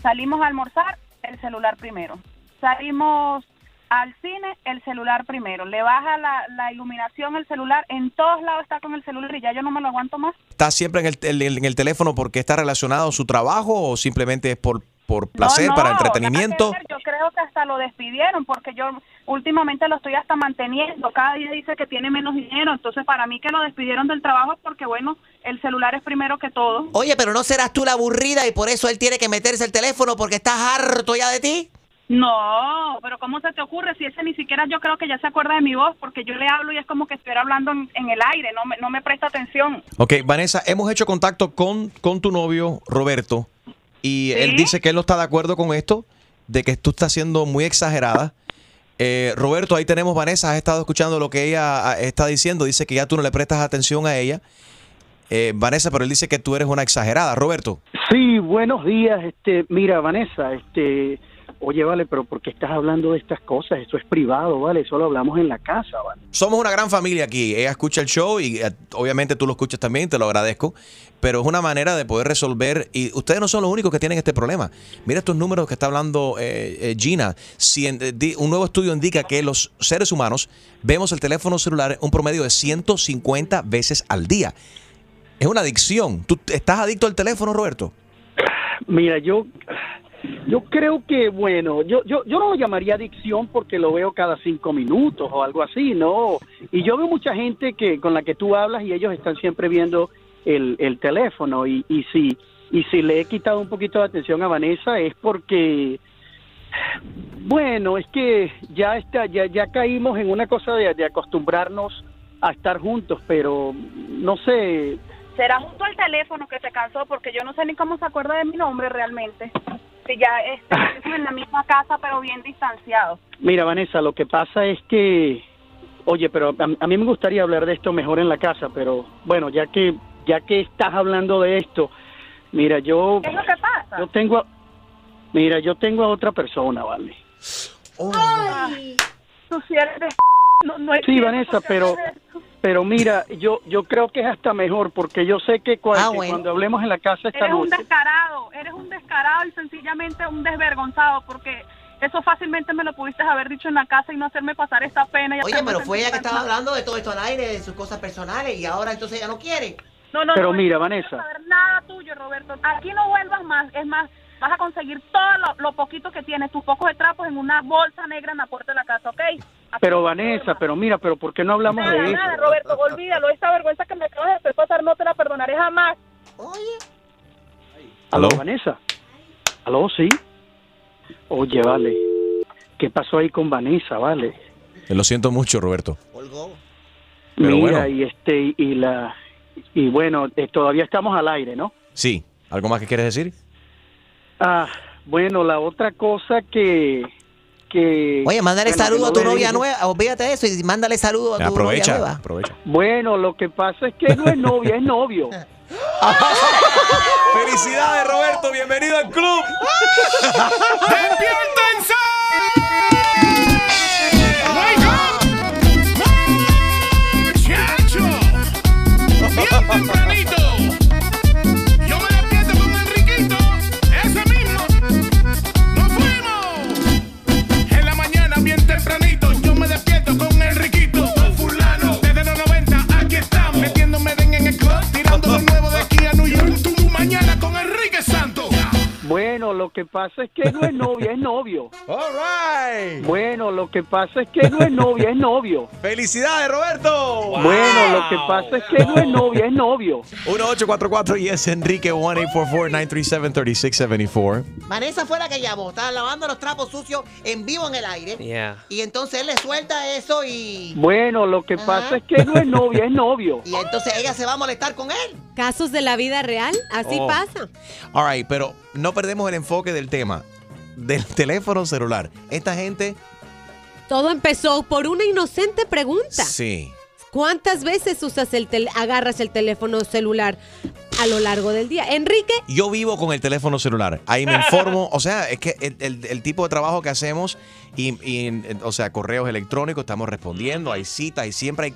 Salimos a almorzar, el celular primero. Salimos al cine, el celular primero. Le baja la, la iluminación el celular, en todos lados está con el celular y ya yo no me lo aguanto más. ¿Está siempre en el, el- en el teléfono porque está relacionado a su trabajo o simplemente es por, por placer, No, para no, entretenimiento? que ver. Yo creo que hasta lo despidieron porque yo últimamente lo estoy hasta manteniendo. Cada día dice que tiene menos dinero. Entonces, para mí que lo despidieron del trabajo es porque, bueno, el celular es primero que todo. Oye, pero no serás tú la aburrida y por eso él tiene que meterse el teléfono porque estás harto ya de ti. No, pero ¿cómo se te ocurre? Si ese ni siquiera yo creo que ya se acuerda de mi voz porque yo le hablo y es como que estuviera hablando en, en el aire, no me, no me presta atención. Ok, Vanessa, hemos hecho contacto con, con tu novio, Roberto, y él dice que él no está de acuerdo con esto, de que tú estás siendo muy exagerada. Eh, Roberto, ahí tenemos Vanessa, has estado escuchando lo que ella ah, está diciendo, dice que ya tú no le prestas atención a ella. Eh, Vanessa, pero él dice que tú eres una exagerada, Roberto. Sí, buenos días. Este, mira, Vanessa, este, oye, vale, pero ¿por qué estás hablando de estas cosas? Eso es privado, vale, eso lo hablamos en la casa, vale. Somos una gran familia aquí. Ella escucha el show y eh, obviamente tú lo escuchas también, te lo agradezco. Pero es una manera de poder resolver. Y ustedes no son los únicos que tienen este problema. Mira estos números que está hablando eh, eh, Gina. Si en- di- un nuevo estudio indica que los seres humanos vemos el teléfono celular un promedio de 150 veces al día. Es una adicción. ¿Tú estás adicto al teléfono, Roberto? Mira, yo, yo creo que, bueno, yo, yo, yo no lo llamaría adicción porque lo veo cada cinco minutos o algo así, ¿no? Y yo veo mucha gente que con la que tú hablas y ellos están siempre viendo el, el teléfono y, y si y si le he quitado un poquito de atención a Vanessa es porque bueno es que ya está ya ya caímos en una cosa de, de acostumbrarnos a estar juntos pero no sé Será junto al teléfono que se cansó porque yo no sé ni cómo se acuerda de mi nombre realmente. Ya [LAUGHS] estamos en la misma casa pero bien distanciados. Mira, Vanessa, lo que pasa es que, oye, pero a, a mí me gustaría hablar de esto mejor en la casa, pero bueno, ya que ya que estás hablando de esto, mira, yo ¿Qué es lo que pasa? yo tengo, a- mira, yo tengo a otra persona, vale. Ay, tú sí eres de... [LAUGHS] No, no Sí, Vanessa, pero. Pero mira, yo yo creo que es hasta mejor porque yo sé que, Ah, que cuando hablemos en la casa esta Eres un descarado, eres un descarado y sencillamente un desvergonzado porque eso fácilmente me lo pudiste haber dicho en la casa y no hacerme pasar esta pena. y Oye, pero fue ella que estaba mal. hablando de todo esto al aire, de sus cosas personales y ahora entonces ella no quiere. No, no, Pero no, mira, no Vanessa. quiero saber nada tuyo, Roberto. Aquí no vuelvas más. Es más, vas a conseguir todo lo, lo poquito que tienes, tus pocos de trapos en una bolsa negra en la puerta de la casa, ¿ok? Pero Vanessa, pero mira, pero ¿por qué no hablamos Nada, de nada, eso? Roberto, olvídalo. Esta vergüenza que me acabas de hacer pasar no te la perdonaré jamás. ¿Aló, Vanessa? ¿Aló, sí? Oye, vale, ¿qué pasó ahí con Vanessa, vale? Eh, Lo siento mucho, Roberto. Pero Mira, bueno. y este y la y bueno, eh, todavía estamos al aire, ¿no? Sí. ¿Algo más que quieres decir? Ah, bueno, la otra cosa que que Oye, mándale bueno, saludo a tu novia nueva, olvídate de eso y mándale saludo a tu novia Aprovecha, nueva. aprovecha. Bueno, lo que pasa es que no es novia, es novio. [LAUGHS] ¡Felicidades, Roberto! ¡Bienvenido al club! [LAUGHS] ¡Despiértense! Bueno, lo que pasa es que no es novia, es novio. [LAUGHS] All right. Bueno, lo que pasa es que no es novia, es novio. [LAUGHS] ¡Felicidades, Roberto! Bueno, lo que pasa es que no es novia, es novio. 1844 y es Enrique 1-844-937-3674. Vanessa fue la que llamó, estaba lavando los trapos sucios en vivo en el aire. Yeah. Y entonces él le suelta eso y. Bueno, lo que pasa es que no es novia, es novio. [LAUGHS] Y entonces ella se va a molestar con él. Casos de la vida real, así Oh. pasa. All right, pero no perdemos el enfoque del tema del teléfono celular. Esta gente, Todo empezó por una inocente pregunta. sí. ¿Cuántas veces usas el tel- agarras el teléfono celular? A lo largo del día. Enrique, Yo vivo con el teléfono celular. Ahí me informo. O sea, es que el, el- el tipo de trabajo que hacemos, y, y, o sea, correos electrónicos, estamos respondiendo, hay citas y siempre hay.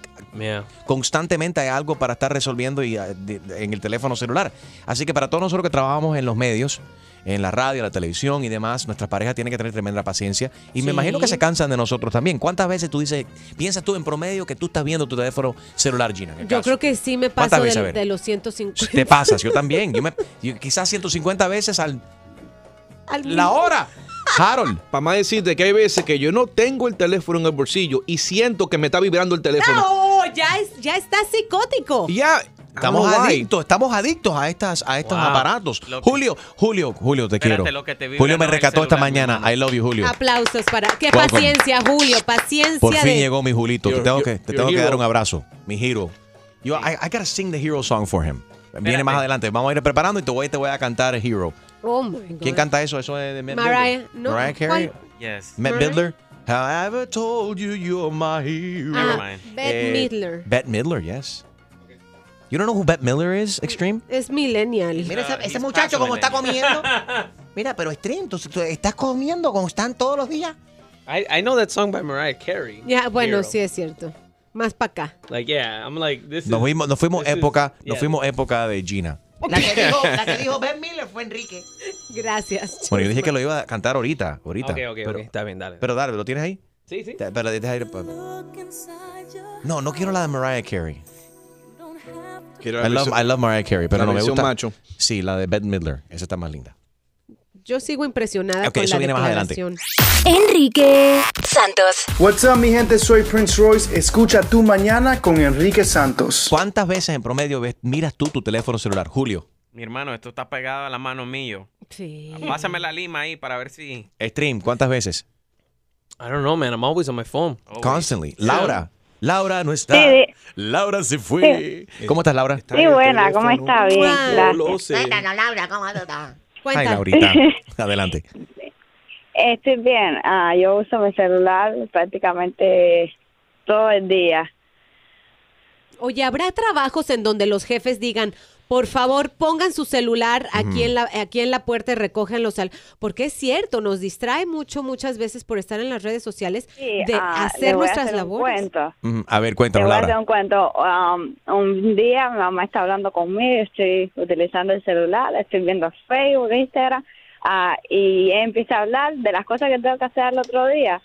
Constantemente hay algo para estar resolviendo y, ah, de- de- en el teléfono celular. Así que para todos nosotros que trabajamos en los medios, en la radio, la televisión y demás, nuestras parejas tienen que tener tremenda paciencia. Y me imagino que se cansan de nosotros también. ¿Cuántas veces tú dices, piensas tú en promedio que tú estás viendo tu teléfono celular, Gina? yo caso? creo que sí me ¿Cuántas paso de, de los 150. Te pasas, yo [LAUGHS] también. Yo me, yo quizás 150 veces al, Al la hora. Harold. Para más decirte que hay veces que yo no tengo el teléfono en el bolsillo y siento que me está vibrando el teléfono. No, ya, es, ya está psicótico. Ya. Estamos why. adictos, estamos adictos a estas, a estos Wow. aparatos. Que- Julio, Julio, Julio, te Espérate, quiero. lo que te vibra Julio me rescató esta mañana. I love you, Julio. Aplausos para. Qué Welcome. paciencia, Julio. Paciencia Por fin de. llegó mi Julito. Te tengo your- que, te your tengo que dar un abrazo. Mi hero. Yo, I, I gotta sing the hero song for him. Viene Espérate. más adelante. Vamos a ir preparando y te voy, te voy a cantar Hero. Oh my God. ¿Quién canta eso? Eso es de Matt Mariah, no, Mariah Carey. Yes. Matt Mariah? Midler. Have I ever told you you're my hero? Ah, mind. Bette Eh, Midler. Bette Midler, yes. You don't know who Bette Midler is, Extreme? Es millennial. Mira ese, Uh, ese muchacho como está comiendo. [LAUGHS] Mira, pero Stream, ¿tú, tú estás comiendo constant todos los días. I, I know that song by Mariah Carey. Ya, bueno, Hero. sí es cierto. Más para acá. Like, yeah, I'm like, this Nos is. fuimos, nos fuimos this is- época, yeah. nos fuimos época de Gina. La que dijo, la que dijo Ben Miller fue Enrique. [LAUGHS] Gracias. Bueno, yo dije que lo iba a cantar ahorita, ahorita. Ok, ok, pero, ok. Está bien, dale. pero dale, ¿lo tienes ahí? sí, sí. Pero deja ir No, no quiero la de Mariah Carey. Quiero I la love, versión- I love Mariah Carey, pero la no me gusta. macho. Sí, la de Bette Midler. Esa está más linda. Yo sigo impresionada Ok, con eso la viene más adelante. Enrique Santos. What's up, mi gente? Soy Prince Royce. Escucha tu mañana con Enrique Santos. ¿Cuántas veces en promedio ves- miras tú tu teléfono celular, Julio? Mi hermano, esto está pegado a la mano mío. Sí. Pásame la lima ahí para ver si. Stream, ¿cuántas veces? I don't know, man. I'm always on my phone. Constantly. Laura. Laura no está. Sí, sí. Laura se fue. ¿Cómo estás, Laura? Sí, buena, ¿cómo está? Bien, gracias. Lo sé. Laura, ¿cómo estás? Ay. Laurita. [LAUGHS] Adelante. Estoy bien. Ah, yo uso mi celular prácticamente todo el día. Oye, ¿habrá trabajos en donde los jefes digan, por favor, pongan su celular aquí, en, la, aquí en la puerta y recogen los... Porque es cierto, nos distrae mucho muchas veces por estar en las redes sociales Sí, de ah, hacer a nuestras hacer un labores. cuento. Mm, A ver, cuéntanos, voy a un cuento. Um, un día mi mamá está hablando conmigo, estoy utilizando el celular, estoy viendo Facebook, Instagram, ah, y ella empieza a hablar de las cosas que tengo que hacer el otro día.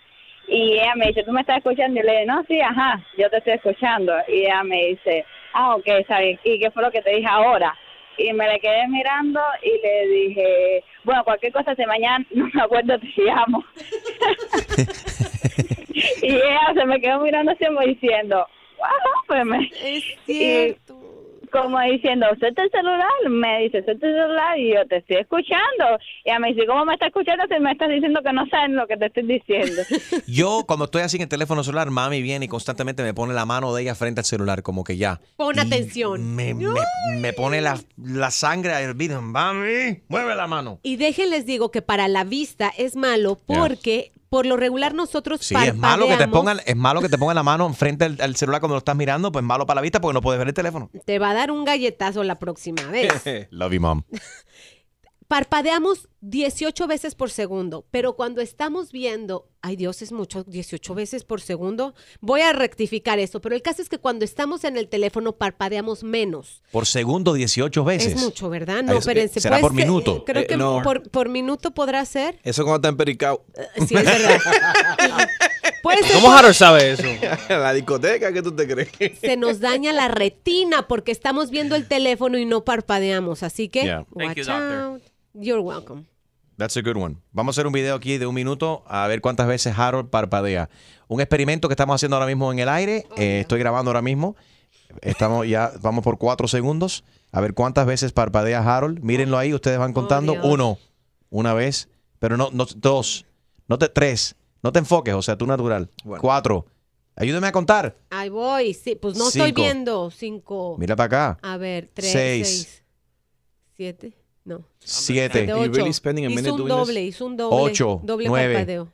Y ella me dice, ¿tú me estás escuchando? Y le digo, no, sí, ajá, yo te estoy escuchando. Y ella me dice, ah, ok, está bien. ¿Y qué fue lo que te dije ahora? Y me le quedé mirando y le dije, bueno, cualquier cosa, si mañana [LAUGHS] no me acuerdo, te llamo. [LAUGHS] y ella se me quedó mirando como diciendo, wow, pues me... Es Y cierto. Como diciendo, ¿suelta el celular? Me dice, suelta el celular y yo te estoy escuchando. Y ella me dice, ¿cómo me estás escuchando si me estás diciendo que no sabes lo que te estoy diciendo? [LAUGHS] Yo, cuando estoy así en el teléfono celular, mami viene y constantemente me pone la mano de ella frente al celular, como que ya. Pon atención. Me, me, me pone la, la sangre a hervir. Mami, mueve la mano. Y déjenles digo que para la vista es malo porque por lo regular nosotros Sí, es malo que te pongan, es malo que te pongan la mano frente al, al celular cuando lo estás mirando, pues malo para la vista porque no puedes ver el teléfono. Te va a dar un galletazo la próxima vez. [LAUGHS] Love you, mom. [LAUGHS] Parpadeamos 18 veces por segundo, pero cuando estamos viendo, ay Dios, es mucho, 18 veces por segundo, voy a rectificar eso, pero el caso es que cuando estamos en el teléfono parpadeamos menos. Por segundo, 18 veces. Es mucho, ¿verdad? No, espérense. ¿será por ser- minuto? Creo Eh, que no. por, por minuto podrá ser. Eso cuando está empericado. Sí, es verdad. [LAUGHS] ¿Cómo Harold sabe eso? la discoteca, ¿qué tú te crees? se nos daña la retina porque estamos viendo el teléfono y no parpadeamos. Así que, Yeah. Thank you, watch doctor. out. You're welcome. That's a good one. Vamos a hacer un video aquí de un minuto a ver cuántas veces Harold parpadea. Un experimento que estamos haciendo ahora mismo en el aire. Eh, estoy grabando ahora mismo. Estamos ya, vamos por cuatro segundos. A ver cuántas veces parpadea Harold. Mírenlo ahí, ustedes van contando. Dios. Uno, una vez, pero no, no dos, no te, tres. No te enfoques, o sea, tú natural. Cuatro. Ayúdame a contar. Ahí voy. Sí, pues no estoy viendo. Cinco. Mira para acá. A ver, tres, Seis. seis, siete, no. Siete. Ocho. really spending a minute hizo un doble, hizo un doble. Ocho, Doble nueve. parpadeo.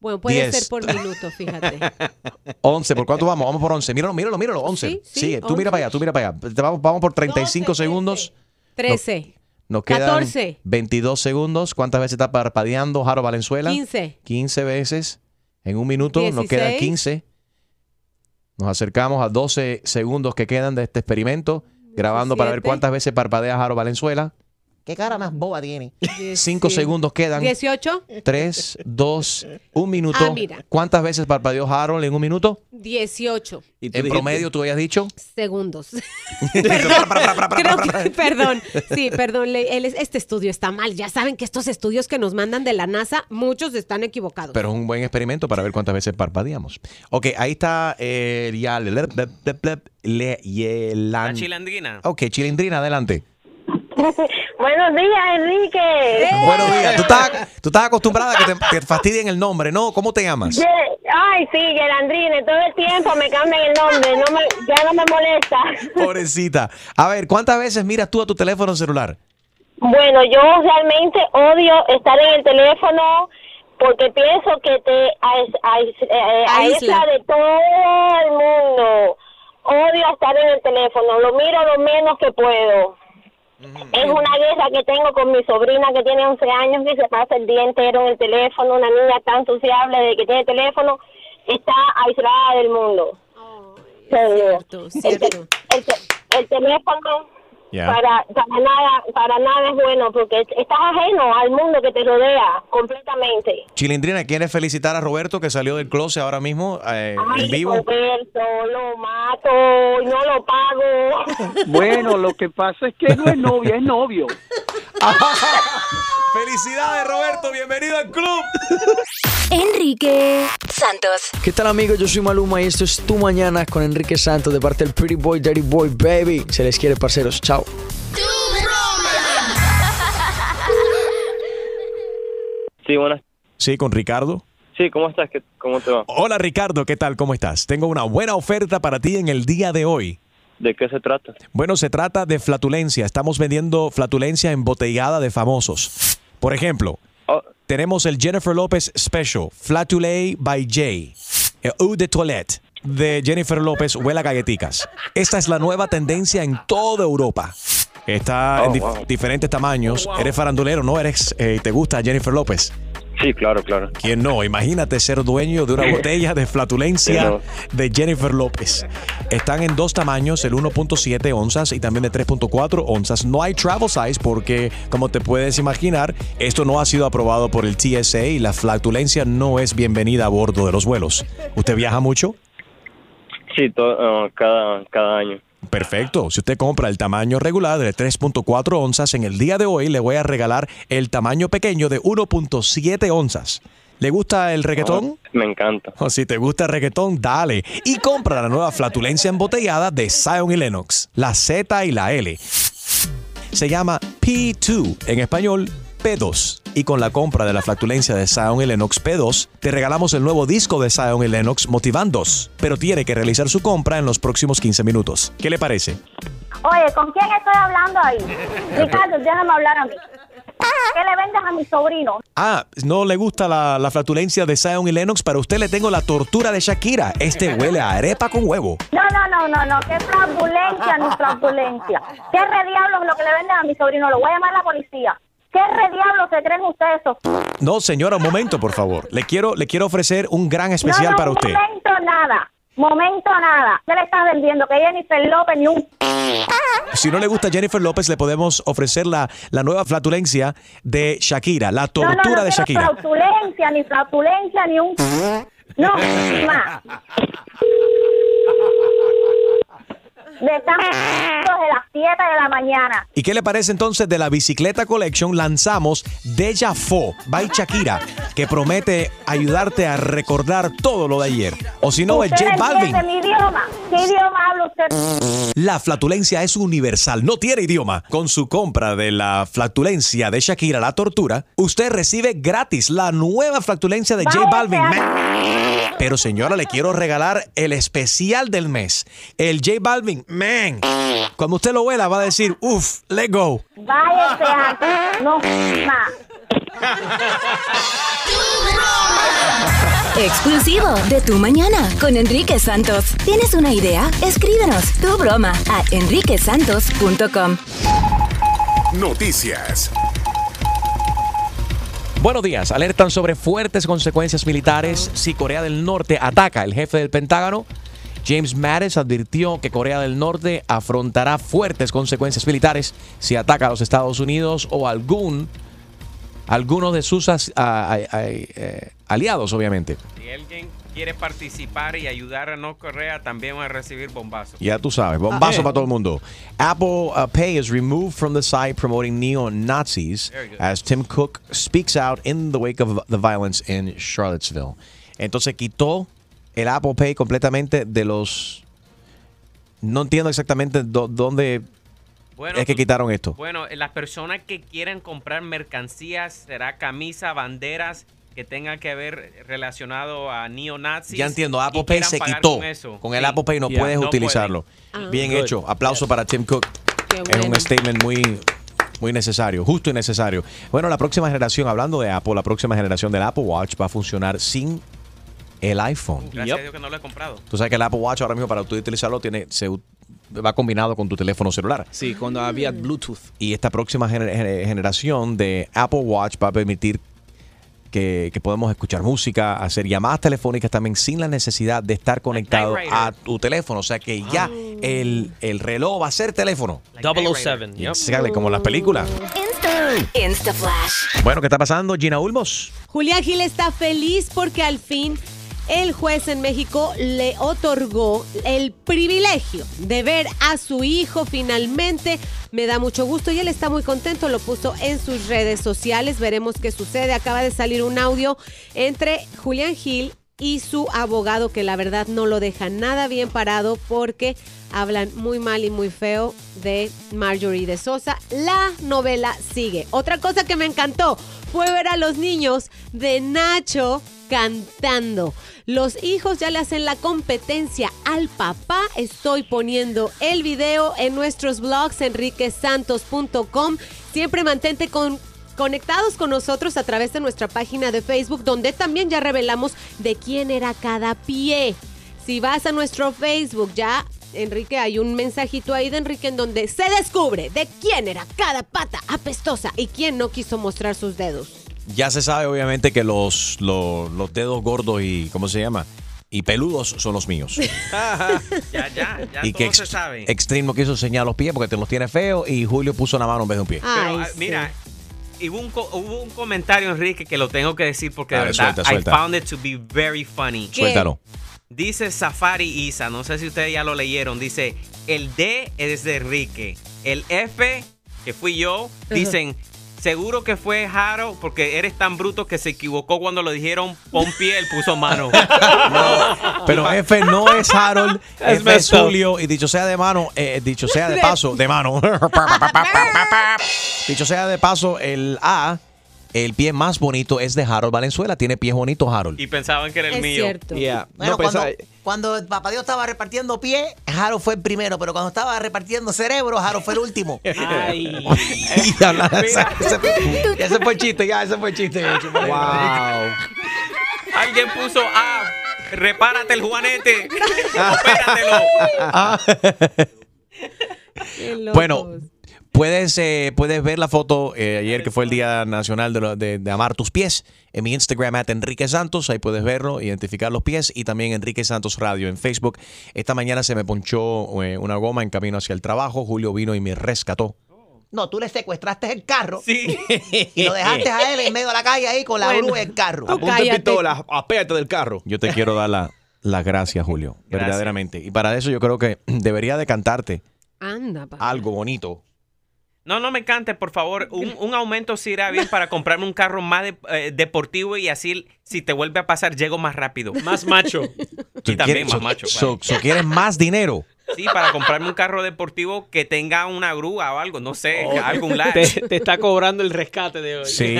Bueno, puede Diez. ser por minuto, fíjate. [LAUGHS] 11, ¿por cuánto vamos? Vamos por 11. Míralo, míralo, míralo, 11. Sí, sí, Sigue, tú mira 11. para allá, tú mira para allá. Te Vamos, vamos por 35 segundos. 13. Nos quedan 14. 22 segundos. ¿Cuántas veces está parpadeando Jaro Valenzuela? 15. 15 veces. En un minuto nos 16. quedan 15. Nos acercamos a 12 segundos que quedan de este experimento. Grabando para ver 17. cuántas veces parpadea Jaro Valenzuela. ¿Qué cara más boba tiene? 5 segundos quedan. 18. 3, 2, 1 minuto. Ah, mira. ¿Cuántas veces parpadeó Harold en un minuto? 18 En promedio, tú habías dicho. segundos. Creo que, perdón, sí, perdón, le- él es- este estudio está mal. Ya saben que estos estudios que nos mandan de la NASA, muchos están equivocados. Pero es un buen experimento para ver cuántas veces parpadeamos. Ok, ahí está eh, ya. Le, le- le- le- yelan- La chilandrina. Ok, Chilindrina, adelante. [LAUGHS] Buenos días, Enrique. Buenos días. ¿Tú estás, tú estás acostumbrada a que te, te fastidien el nombre, ¿no? ¿Cómo te llamas? Ye- Ay, sí, Gerandrine, todo el tiempo me cambian el nombre, no me, ya no me molesta. [LAUGHS] Pobrecita. A ver, ¿cuántas veces miras tú a tu teléfono celular? Bueno, yo realmente odio estar en el teléfono porque pienso que te ais- ais- eh, aísla de todo el mundo. Odio estar en el teléfono, lo miro lo menos que puedo. Es una guerra que tengo con mi sobrina que tiene 11 años que se pasa el día entero en el teléfono, una niña tan sociable de que tiene teléfono, está aislada del mundo. cierto, El, te- el te- el teléfono Para, para nada para nada es bueno porque estás ajeno al mundo que te rodea completamente. Chilindrina, ¿quieres felicitar a Roberto que salió del closet ahora mismo eh, en Ay, vivo? Roberto, lo mato, no lo pago. [LAUGHS] Bueno, lo que pasa es que no es novia, es novio. [LAUGHS] Felicidades, Roberto, bienvenido al club. Enrique Santos. ¿Qué tal amigos? Yo soy Maluma y esto es Tu Mañana con Enrique Santos de parte del Pretty Boy, Dirty Boy, Baby. Se les quiere, parceros. Chao. Sí, buenas. Sí, con Ricardo. Sí, ¿cómo estás? ¿Qué- ¿Cómo te va? Hola Ricardo, ¿qué tal? ¿Cómo estás? Tengo una buena oferta para ti en el día de hoy. ¿De qué se trata? Bueno, se trata de flatulencia. Estamos vendiendo flatulencia embotellada de famosos. Por ejemplo, tenemos el Jennifer López Special, Flatulé by Jay, el Eau de Toilette de Jennifer López huele a galletitas. Esta es la nueva tendencia en toda Europa. Está en Oh, dif- wow. diferentes tamaños. Eres farandulero, ¿no? Eres, eh, ¿Te gusta Jennifer López? Sí, claro, claro. ¿Quién no? Imagínate ser dueño de una botella de flatulencia de Jennifer López. Están en dos tamaños, el 1.7 onzas y también de 3.4 onzas. No hay travel size porque, como te puedes imaginar, esto no ha sido aprobado por el TSA y la flatulencia no es bienvenida a bordo de los vuelos. ¿Usted viaja mucho? Sí, to- ah, cada, cada año. Perfecto. Si usted compra el tamaño regular de 3.4 onzas, en el día de hoy le voy a regalar el tamaño pequeño de 1.7 onzas. ¿Le gusta el reggaetón? Me encanta. O si te gusta el reggaetón, dale. Y compra la nueva flatulencia embotellada de Zion y Lennox, la Z y la L. Se llama P2, en español P2. Y con la compra de la flatulencia de Zion y Lennox P2, te regalamos el nuevo disco de Zion y Lennox Motivandos. Pero tiene que realizar su compra en los próximos 15 minutos. ¿Qué le parece? Oye, ¿con quién estoy hablando ahí? Ricardo, déjame hablar a mí. ¿Qué le vendes a mi sobrino? Ah, no le gusta la, la flatulencia de Zion y Lennox. Para usted le tengo la tortura de Shakira. Este huele a arepa con huevo. No, no, no, no, no, qué fraudulencia ni fraudulencia. ¿Qué re diablos lo que le venden a mi sobrino? Lo voy a llamar a la policía. ¿Qué re diablos se creen ustedes? No, señora, un momento, por favor. Le quiero, le quiero ofrecer un gran especial no, no, para usted. Momento nada, momento nada. ¿Qué le estás vendiendo? Que Jennifer López ni un... Si no le gusta Jennifer López, le podemos ofrecer la, la nueva flatulencia de Shakira, la No, no, tortura no de Shakira. fraudulencia, ni fraudulencia, ni un... [LAUGHS] No, más. Me están desde las 7 de la mañana. ¿Y qué le parece entonces de la bicicleta collection? Lanzamos Deja Fo by Shakira, que promete ayudarte a recordar todo lo de ayer. O si no, es ¿Usted J no Balvin. mi idioma? ¿Qué idioma habla usted? La flatulencia es universal, no tiene idioma. Con su compra de la flatulencia de Shakira, la tortura, usted recibe gratis la nueva flatulencia de J Balvin. Pero señora, le quiero regalar el especial del mes. El J Balvin, man. Cuando usted lo huela va a decir, uff, let go. Váyase antes. No, más. Exclusivo de Tu Mañana con Enrique Santos. ¿Tienes una idea? Escríbenos tu broma a enriquesantos.com. Noticias. Buenos días. Alertan sobre fuertes consecuencias militares si Corea del Norte ataca. El jefe del Pentágono, James Mattis, advirtió que Corea del Norte afrontará fuertes consecuencias militares si ataca a los Estados Unidos o algún algunos de sus as- a- a- a- eh, aliados, obviamente. Si alguien quiere participar y ayudar a Norcorea, también va a recibir bombazos. Ya tú sabes, bombazo para todo el mundo. Apple uh, Pay is removed from the site promoting neo-Nazis as Tim Cook speaks out in the wake of the violence in Charlottesville. Entonces quitó el Apple Pay completamente de los... No entiendo exactamente dó- dónde Bueno, es que tú- quitaron esto. Bueno, las personas que quieran comprar mercancías, será camisa, banderas que tengan que ver relacionado a neonazis. Ya entiendo, Apple Pay se quitó. Con, eso. Con el Sí. Apple Pay no Yeah. puedes No utilizarlo. pueden. Bien Good. hecho. Aplauso para Tim Cook. Es un statement muy, muy necesario, justo y necesario. Bueno, la próxima generación, hablando de Apple, la próxima generación del Apple Watch va a funcionar sin el iPhone. Gracias a Dios que no lo he comprado. Tú sabes que el Apple Watch ahora mismo para tú utilizarlo tiene, se va combinado con tu teléfono celular. Sí, cuando había Bluetooth. Y esta próxima gener- gener- generación de Apple Watch va a permitir que, que podemos escuchar música, hacer llamadas telefónicas también sin la necesidad de estar conectado a tu teléfono. O sea que ya el, el reloj va a ser teléfono. 007. Yep. Como las películas. Insta Flash. Bueno, ¿qué está pasando? Gina Ulmos. Julián Gil está feliz porque al fin el juez en México le otorgó el privilegio de ver a su hijo finalmente. Me da mucho gusto y él está muy contento, lo puso en sus redes sociales. Veremos qué sucede. Acaba de salir un audio entre Julián Gil y su abogado que la verdad no lo deja nada bien parado porque hablan muy mal y muy feo de Marjorie de Sosa. La novela sigue. Otra cosa que me encantó fue ver a los niños de Nacho cantando. Los hijos ya le hacen la competencia al papá. Estoy poniendo el video en nuestros blogs enriquesantos.com. Siempre mantente con conectados con nosotros a través de nuestra página de Facebook, donde también ya revelamos de quién era cada pie. Si vas a nuestro Facebook, ya, Enrique, hay un mensajito ahí de Enrique en donde se descubre de quién era cada pata apestosa y quién no quiso mostrar sus dedos. Ya se sabe obviamente que los, los, los dedos gordos y, ¿cómo se llama? Y peludos son los míos. [LAUGHS] Ya, ya, ya y que todo se ex- sabe. Extreme no quiso enseñar los pies porque te los tiene feos y Julio puso una mano en vez de un pie. Pero, ah, mira, hubo un, co- hubo un comentario, Enrique, que lo tengo que decir porque de verdad suelta, suelta. I found it to be very funny. Suéltalo. Dice Safari Isa, no sé si ustedes ya lo leyeron, dice, el D es de Enrique, el F, que fui yo, dicen, seguro que fue Jaro porque eres tan bruto que se equivocó cuando lo dijeron, pon pie, él puso mano. [LAUGHS] Pero F no es Harold, [LAUGHS] Es F es. Julio y dicho sea de mano, eh, dicho sea de paso, de mano. [LAUGHS] dicho sea de paso, el A, el pie más bonito es de Harold Valenzuela. Tiene pies bonitos Harold. y pensaban que era el Es mío. cierto. Bueno, cuando, cuando el papá Dios estaba repartiendo pie, Jaro fue el primero, pero cuando estaba repartiendo cerebro, Jaro fue el último. [LAUGHS] Ay. Ese, ese fue- ese fue el chiste, ya, ese fue el chiste. Wow. Alguien puso, ah, repárate el juanete. [LAUGHS] Opératelo. Bueno, puedes, eh, puedes ver la foto eh, ayer que fue el Día Nacional de, lo- de- de Amar tus pies en mi Instagram at Enrique Santos. Ahí puedes verlo, identificar los pies y también Enrique Santos Radio en Facebook. Esta mañana se me ponchó eh, una goma en camino hacia el trabajo. Julio vino y me rescató. No, tú le secuestraste el carro sí. y lo dejaste a él en medio de la calle ahí con la Bueno, grúa del carro. Apunta el pistola, apéate del carro. Yo te quiero dar la- las gracias, Julio, verdaderamente. Y para eso yo creo que [CLEARS THROAT] debería de cantarte Anda, algo bonito. No, no me cante, por favor. [LAUGHS] Un, un aumento sí irá bien para comprarme un carro más de- eh, deportivo y así, si te vuelve a pasar, llego más rápido. Más macho. [LAUGHS] Y también quieres- más so- macho. so- so quieres más dinero. Sí, para comprarme un carro deportivo que tenga una grúa o algo, no sé, Oh, algún latch. te, te está cobrando el rescate de hoy. Sí.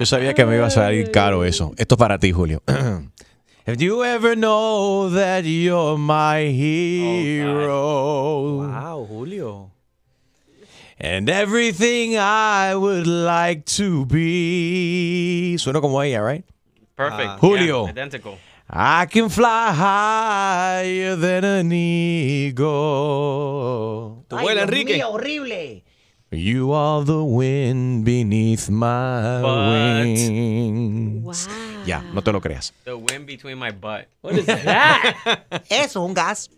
Yo sabía que me iba a salir caro eso. Esto es para ti, Julio. [CLEARS THROAT] Have you ever know that you're my hero? Wow, Julio. And everything I would like to be. Suena como ella, right? Perfect. Julio. Yeah, identical. I can fly higher than an eagle. Ay, Dios mío, horrible. You are the wind beneath my But- wings. Ya, no te lo creas. The wind between my butt. What is that? [LAUGHS] Eso, un gas.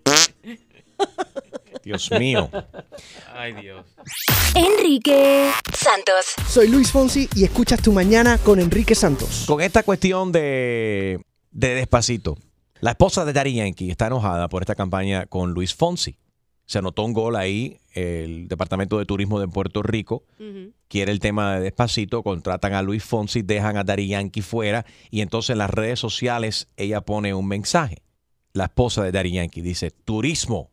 Dios mío. Ay, Dios. Enrique Santos. Soy Luis Fonsi y escuchas Tu Mañana con Enrique Santos. Con esta cuestión de, de despacito, la esposa de Daddy Yankee está enojada por esta campaña con Luis Fonsi. Se anotó un gol ahí, el Departamento de Turismo de Puerto Rico quiere el tema de despacito, contratan a Luis Fonsi, dejan a Daddy Yankee fuera y entonces en las redes sociales ella pone un mensaje. La esposa de Daddy Yankee dice, turismo,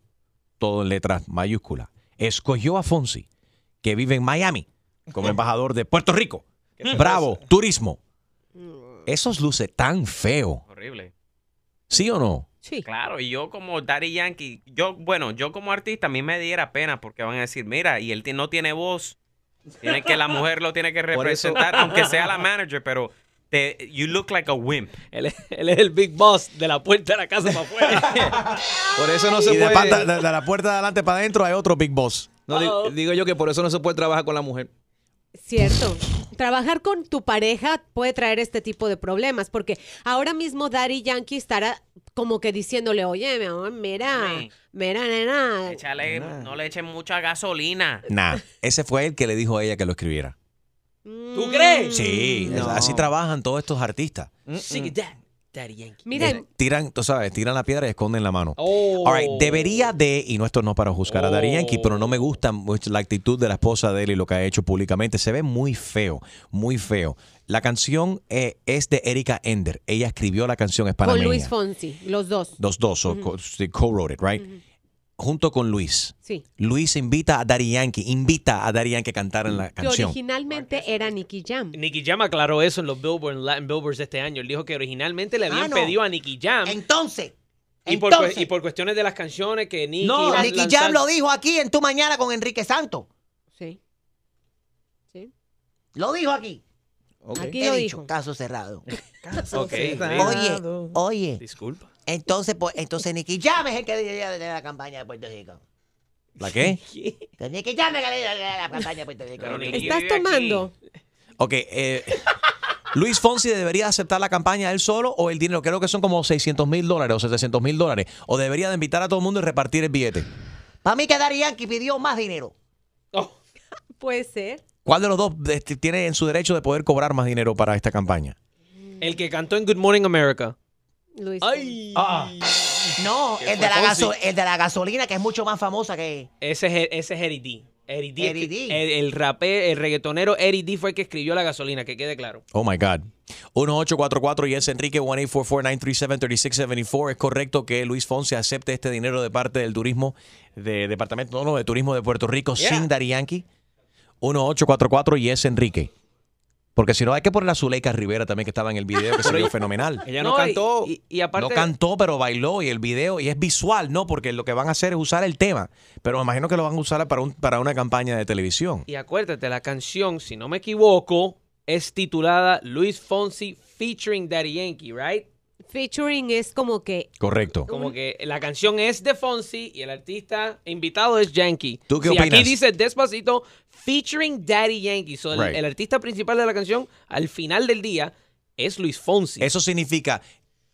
todo en letras mayúsculas, escogió a Fonsi, que vive en Miami, como [LAUGHS] embajador de Puerto Rico. Bravo, turismo. Eso luce tan feo. Horrible. ¿Sí o no? Sí. Claro, y yo como Daddy Yankee, yo, bueno, yo como artista, a mí me diera pena porque van a decir, mira, y él no tiene voz. Tiene que la mujer lo tiene que representar, aunque sea la manager, pero te, you look like a wimp. Él, es- él es el big boss de la puerta de la casa para afuera. [LAUGHS] Por eso no y se de, puede. pata- de- de la puerta de adelante para adentro hay otro Big Boss. No, digo, digo yo que por eso no se puede trabajar con la mujer. Cierto. Trabajar con tu pareja puede traer este tipo de problemas, porque ahora mismo Daddy Yankee estará como que diciéndole, oye, mi amor, mira, mira, nena. Échale, no le echen mucha gasolina. Nah, ese fue el que le dijo a ella que lo escribiera. ¿Tú crees? Sí, No. así trabajan todos estos artistas. That, Daddy Yankee. Miren, Tiran, tú sabes, tiran la piedra y esconden la mano. Oh. All right, debería de, y no esto no es para juzgar a Daddy Yankee, pero no me gusta mucho la actitud de la esposa de él y lo que ha hecho públicamente. Se ve muy feo, muy feo. La canción eh, es de Erika Ender. Ella escribió la canción es con. Luis Fonsi, los dos. Los dos, so- co- they co-wrote it, right? Junto con Luis. Sí. Luis invita a Daddy Yankee, invita a Daddy Yankee a cantar en la Que canción. originalmente era Nicky Jam. Nicky Jam aclaró eso en los Billboard, en Latin Billboards de este año. Él dijo que originalmente le habían Ah, no. pedido a Nicky Jam. Entonces, y, por, entonces. y por cuestiones de las canciones que Nicky. No, Nicky lanzar- Jam lo dijo aquí en Tu Mañana con Enrique Santos. Sí. Sí. Lo dijo aquí. Aquí He lo dicho, dijo. caso cerrado. [LAUGHS] Ok, Oye, oye. Disculpa. Entonces, pues, entonces Nicky Jam es el que dirige de la campaña de Puerto Rico. ¿La qué? Que Nicky Jam es el que dirige de la campaña de Puerto Rico. ¿Estás tomando? Ok, eh, Luis Fonsi debería aceptar la campaña él solo o el dinero, creo que son como 600 mil dólares o 700 mil dólares, o debería de invitar a todo el mundo y repartir el billete. Para mí que Daddy Yankee pidió más dinero. [LAUGHS] Puede ser. ¿Cuál de los dos tiene en su derecho de poder cobrar más dinero para esta campaña? El que cantó en Good Morning America. Luis Ay. No, ¿Qué el de, la Fonsi? gaso- el de la gasolina, que es mucho más famosa que... Ese es, ese es Eddie D. Eddie D. Eddie D. El, el rapé, el reggaetonero Eddie D fue el que escribió la gasolina, que quede claro. Oh my God. 1844 y es Enrique 1-844-937-3674. Es correcto que Luis Fonsi acepte este dinero de parte del turismo, de Departamento no, no, de Turismo de Puerto Rico Yeah. sin Yankee. 1844 y es Enrique. Porque si no, hay que poner a Zuleika Rivera también, que estaba en el video, que [LAUGHS] se vio fenomenal. Ella no, cantó. Y, y aparte. No cantó, pero bailó y el video, y es visual, ¿no? Porque lo que van a hacer es usar el tema. Pero me imagino que lo van a usar para, un, para una campaña de televisión. Y acuérdate, la canción, si no me equivoco, es titulada Luis Fonsi featuring Daddy Yankee, ¿right? Featuring es como que Correcto. Como que la canción es de Fonsi y el artista invitado es Yankee. ¿Tú qué Si opinas? aquí dice Despacito featuring Daddy Yankee. So, el, Right. el artista principal de la canción, al final del día, es Luis Fonsi. Eso significa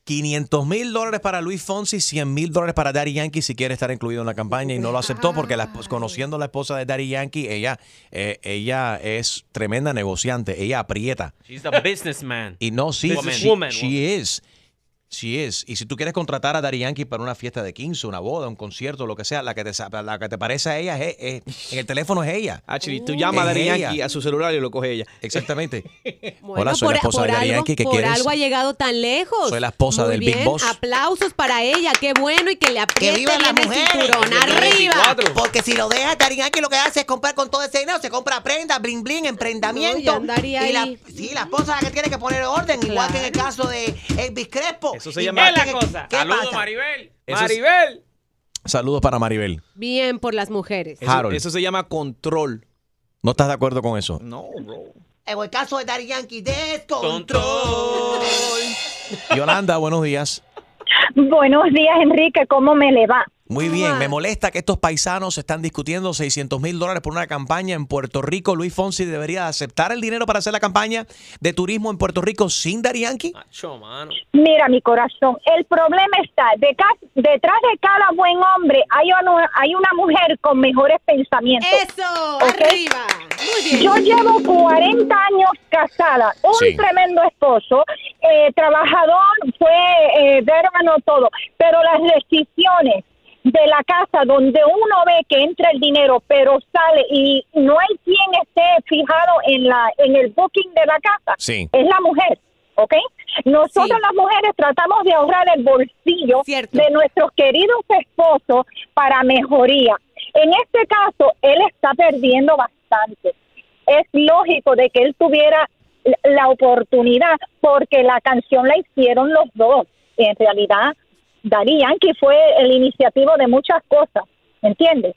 500 mil dólares para Luis Fonsi, 100 mil dólares para Daddy Yankee si quiere estar incluido en la campaña y no lo aceptó porque la, esp- conociendo a la esposa de Daddy Yankee, ella, eh, ella es tremenda negociante, ella aprieta. She's a businessman. Y no, sí, she, Woman. she is. She is. Y si tú quieres contratar a Daddy Yankee para una fiesta de 15, una boda, un concierto, lo que sea, la que te, la que te parece a ella es, es- en el teléfono es ella. Actually, tú llamas a Es ella. Yankee a su celular y lo coge ella. Exactamente. [LAUGHS] Bueno, Hola, soy por, la esposa de algo, Yankee. ¿Qué por quieres? algo ha llegado tan lejos. Soy la esposa Muy del Big Boss. Aplausos para ella, qué bueno y que le apriete vivan las bien el mujeres. cinturón Que vivan arriba. Porque si lo deja, Daddy Yankee lo que hace es comprar con todo ese dinero. Se compra prendas, bling bling. No, andaría y la, sí, la esposa es la que tiene que poner orden, igual que en el caso de Elvis Crespo. Eso se llama- Es la que- cosa. ¿Qué Saludos, pasa? Maribel. Eso es- Maribel. Saludos para Maribel. Bien por las mujeres. Eso, Harold. eso se llama control. ¿No estás de acuerdo con eso? No, bro. En el caso de Daddy Yankee, descontrol. Yolanda, buenos días. Buenos días, Enrique. ¿Cómo me le va? Muy bien, me molesta que estos paisanos están discutiendo 600 mil dólares por una campaña en Puerto Rico. Luis Fonsi debería aceptar el dinero para hacer la campaña de turismo en Puerto Rico sin Yankee. Mira, mi corazón, el problema está de ca- detrás de cada buen hombre hay una, hay una mujer con mejores pensamientos. Eso, arriba. Muy bien. Yo llevo 40 años casada, un Sí. tremendo esposo, eh, trabajador, fue eh, verano, todo, pero las decisiones de la casa donde uno ve que entra el dinero pero sale y no hay quien esté fijado en la en el booking de la casa Sí. es la mujer ¿ok? Nosotros las mujeres tratamos de ahorrar el bolsillo de nuestros queridos esposos para mejoría. En este caso, él está perdiendo bastante. Es lógico de que él tuviera la- la oportunidad porque la canción la hicieron los dos. En realidad, Daddy Yankee fue el iniciativo de muchas cosas, ¿entiendes?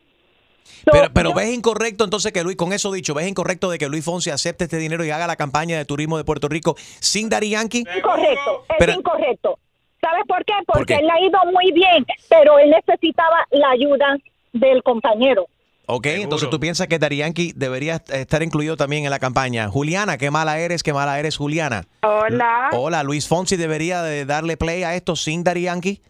Pero, pero ves incorrecto entonces que Luis, con eso dicho, ves incorrecto de que Luis Fonsi acepte este dinero y haga la campaña de turismo de Puerto Rico sin Daddy Yankee. Incorrecto, es Pero- incorrecto. ¿Sabes por qué? ¿Por Porque qué? él le ha ido muy bien, pero él necesitaba la ayuda del compañero. Ok, entonces tú piensas que Yankee debería est- estar incluido también en la campaña. Juliana, qué mala eres, qué mala eres, Juliana. Hola. Hola, Luis Fonsi debería de darle play a esto sin Yankee.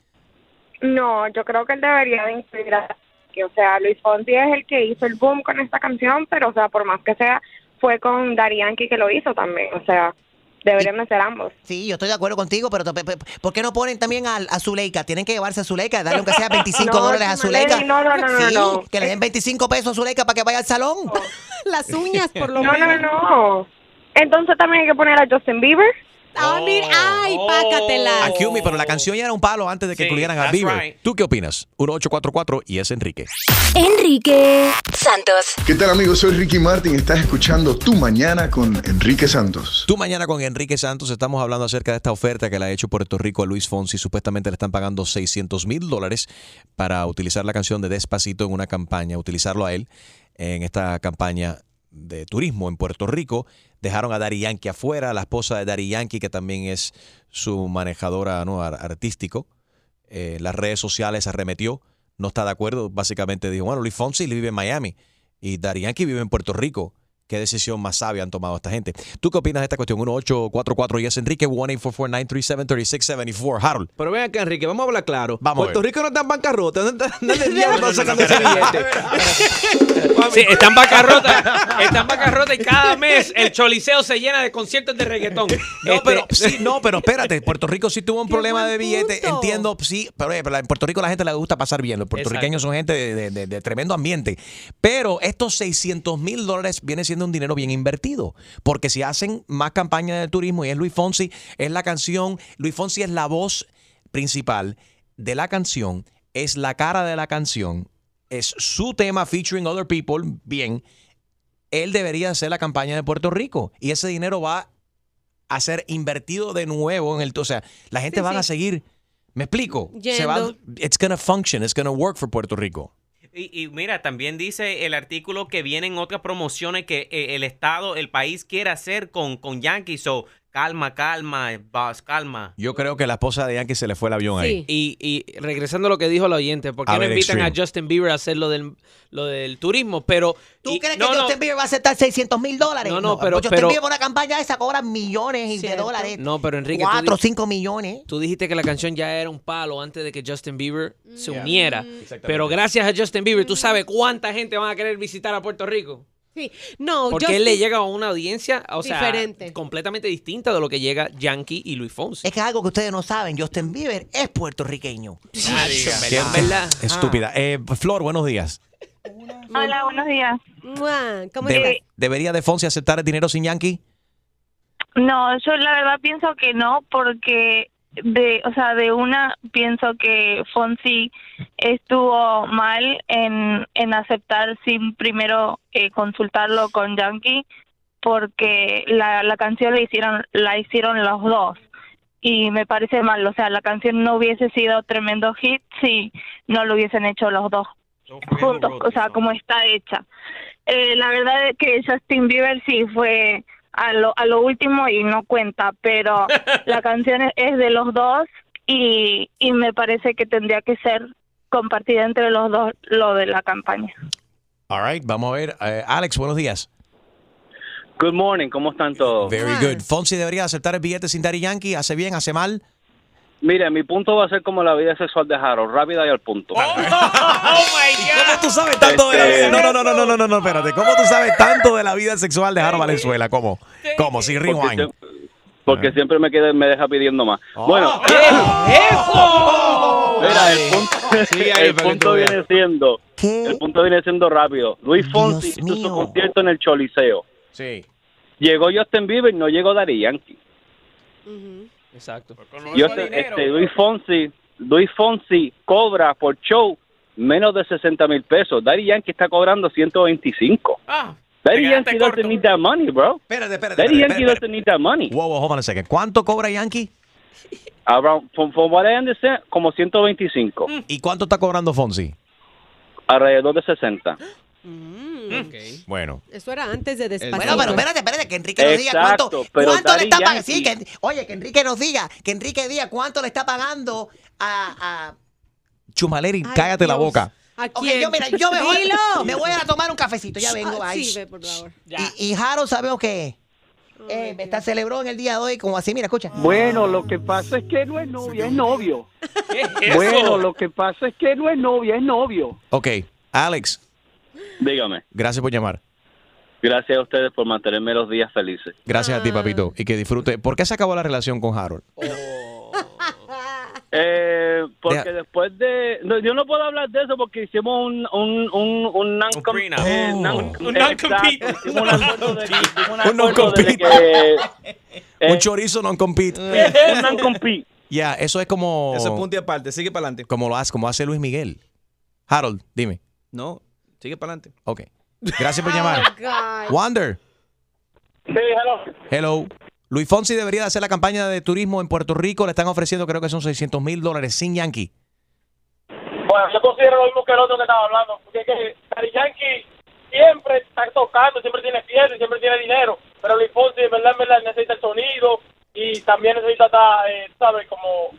No, yo creo que él debería de incluir a- que, o sea, Luis Fonsi es el que hizo el boom con esta canción, pero, o sea, por más que sea, fue con Yankee que lo hizo también, o sea, deberían de ser ambos. Sí, yo estoy de acuerdo contigo, pero pe- pe- ¿por qué no ponen también a, a Zuleika? Tienen que llevarse a Zuleika, darle aunque sea [LAUGHS] 25 No, dólares a Zuleika. no, no, no, no, Sí, no. que le den 25 pesos a Zuleika para que vaya al salón. [LAUGHS] Las uñas, por lo No, no, menos. no. Entonces también hay que poner a Justin Bieber. Ah, mira, ay, pácatela. A Cumi, pero la canción ya era un palo antes de que Sí, incluyeran a Bieber. right. ¿Tú qué opinas? 1844 y es Enrique. Enrique Santos. ¿Qué tal amigos? Soy Ricky Martin. Estás escuchando Tu Mañana con Enrique Santos. Tú mañana con Enrique Santos estamos hablando acerca de esta oferta que le ha hecho Puerto Rico a Luis Fonsi. Supuestamente le están pagando 600 mil dólares para utilizar la canción de Despacito en una campaña, utilizarlo a él en esta campaña de turismo en Puerto Rico. Dejaron a Dari Yankee afuera, la esposa de Dari Yankee, que también es su manejadora ¿no? ar- artístico. Eh, las redes sociales arremetió, no está de acuerdo. Básicamente dijo, bueno, Luis Fonsi vive en Miami y Dari Yankee vive en Puerto Rico. ¿Qué decisión más sabia han tomado esta gente? ¿Tú qué opinas de esta cuestión? 1844 y es Enrique 1-844-937-3674. Harold. Pero ven acá, Enrique, vamos a hablar claro. Vamos Puerto. Rico no está en bancarrota. ¿Dónde, dónde el diablo están sacando ese billete? Sí, está en bancarrota. Está en bancarrota y cada mes el choliseo se llena de conciertos de reggaetón. No, Este, pero sí, no, pero espérate, Puerto Rico sí tuvo un problema de billete, entiendo, sí, pero, eh, pero en Puerto Rico la gente le gusta pasar bien, los puertorriqueños son gente de, de- de- de tremendo ambiente, pero estos 600 mil dólares viene siendo un dinero bien invertido, porque si hacen más campaña de turismo y es Luis Fonsi, es la canción, Luis Fonsi es la voz principal de la canción, es la cara de la canción, es su tema featuring other people, bien, él debería hacer la campaña de Puerto Rico. Y ese dinero va a ser invertido de nuevo en el, o sea, la gente Sí, van a seguir, me explico, se va, it's gonna function, it's gonna work for Puerto Rico. Y, y mira, también dice el artículo que vienen otras promociones que eh, el Estado, el país quiere hacer con, con Yankees. So, calma, calma, boss, calma. Yo creo que la esposa de Yankee se le fue el avión ahí. Y, y regresando a lo que dijo el oyente, ¿por qué A no ver, invitan Extreme. a Justin Bieber a hacer lo del, lo del turismo? Pero ¿Tú y- crees no, que no, Justin Bieber va a aceptar 600 mil dólares? No, no, pero- Justin pero- Bieber una campaña esa cobra millones de dólares. No, pero Enrique, tú 4 o di- 5 millones. Tú dijiste que la canción ya era un palo antes de que Justin Bieber se Yeah. uniera. Exactamente. Pero gracias a Justin Bieber, ¿tú sabes cuánta gente va a querer visitar a Puerto Rico? Sí, no, Porque Justin- él le llega a una audiencia, o sea, Diferente. completamente distinta de lo que llega Yankee y Luis Fonsi. Es que es algo que ustedes no saben. Justin Bieber es puertorriqueño. Qué ¿verdad? Estúpida. Eh, Flor, buenos días. Hola, buenos días. ¿Cómo Debe- ¿Debería de Fonsi aceptar el dinero sin Yankee? No, yo la verdad pienso que no, porque de, o sea, de una pienso que Fonsi estuvo mal en, en aceptar sin primero eh, consultarlo con Yankee, porque la, la canción la hicieron, la hicieron los dos y me parece mal, o sea, la canción no hubiese sido tremendo hit si no lo hubiesen hecho los dos juntos, o sea, como está hecha. Eh, la verdad es que Justin Bieber sí fue a lo, a lo último y no cuenta, pero [LAUGHS] la canción es- de los dos y, y me parece que tendría que ser compartida entre los dos lo de la campaña. All right, vamos a ver. Eh, Alex, buenos días. Good morning, ¿cómo están todos? Very good. Fonsi debería aceptar el billete sin Daddy Yankee. ¿Hace bien? ¿Hace mal? Mire, mi punto va a ser como la vida sexual de Harold, rápida y al punto. ¿Cómo tú sabes tanto de la vida? No, no, no, no, no, no, no, no, espérate. ¿Cómo tú sabes tanto de la vida sexual de Harold Valenzuela? ¿Cómo? ¿Cómo? Sin Porque, rewind. porque siempre me, queda, me deja pidiendo más. Oh. Bueno, [LAUGHS] mira, el punto, Sí, ahí, el para que punto tú veas. viene siendo, el punto viene siendo rápido. Luis Fonsi hizo su concierto en el Choliseo. Sí. Llegó Justin Bieber, no llegó Daddy Yankee. Exacto. Yo, este, Luis Fonsi, Luis Fonsi cobra por show menos de 60 mil pesos. Daddy Yankee está cobrando 125. Ah, Daddy Yankee quedaste doesn't need that money, bro. Espérate, espérate. Daddy Yankee espérate. doesn't need that money. Wow, wow, hold on a second. ¿Cuánto cobra Yankee? [LAUGHS] Around, from, from what I understand, como 125. ¿Y cuánto está cobrando Fonsi? Alrededor de 60. [GASPS] Bueno. Eso era antes de despacito. Bueno, pero espérate, espérate, que Enrique nos diga Exacto, cuánto, le está pagando. Sí, que, oye, que Enrique nos diga, que Enrique diga cuánto le está pagando a... a Chumaleri, cállate la boca. ¿A Ok, quién? yo, mira, yo mejor me voy a tomar un cafecito, ya vengo. Ah, ay. sí, ve, por favor. Y, y Harold sabemos que eh, está celebró en el día de hoy como así, mira, escucha. Bueno, lo que pasa es que no es novia, es novio. [LAUGHS] eso? Bueno, lo que pasa es que no es novia, es novio. Ok, Alex, Dígame. gracias por llamar. Gracias a ustedes por mantenerme los días felices. Gracias a ti, papito. Y que disfrute. ¿Por qué se acabó la relación con Harold? [LAUGHS] Eh, porque Deja- después de... no, yo no puedo hablar de eso porque hicimos un... Un, un, un, non prenup. eh, Oh. non- Un non-compete. [LAUGHS] un un non-compete. [LAUGHS] eh, Un chorizo non-compete. un non-compete. Ya, eso es como. Eso es punto y aparte, sigue para adelante. Como lo hace, como hace Luis Miguel. Harold, dime. No, sigue para adelante. Ok. Gracias por [LAUGHS] llamar. Wander. Sí, hello. Hello. Luis Fonsi debería de hacer la campaña de turismo en Puerto Rico. Le están ofreciendo, creo que son 600 mil dólares sin Yankee. Bueno, yo considero lo mismo que el otro que estaba hablando, porque es que Daddy Yankee siempre está tocando, siempre tiene fiesta, y siempre tiene dinero, pero Luis Fonsi en verdad, en verdad necesita el sonido y también necesita estar, eh, ¿sabes? Como,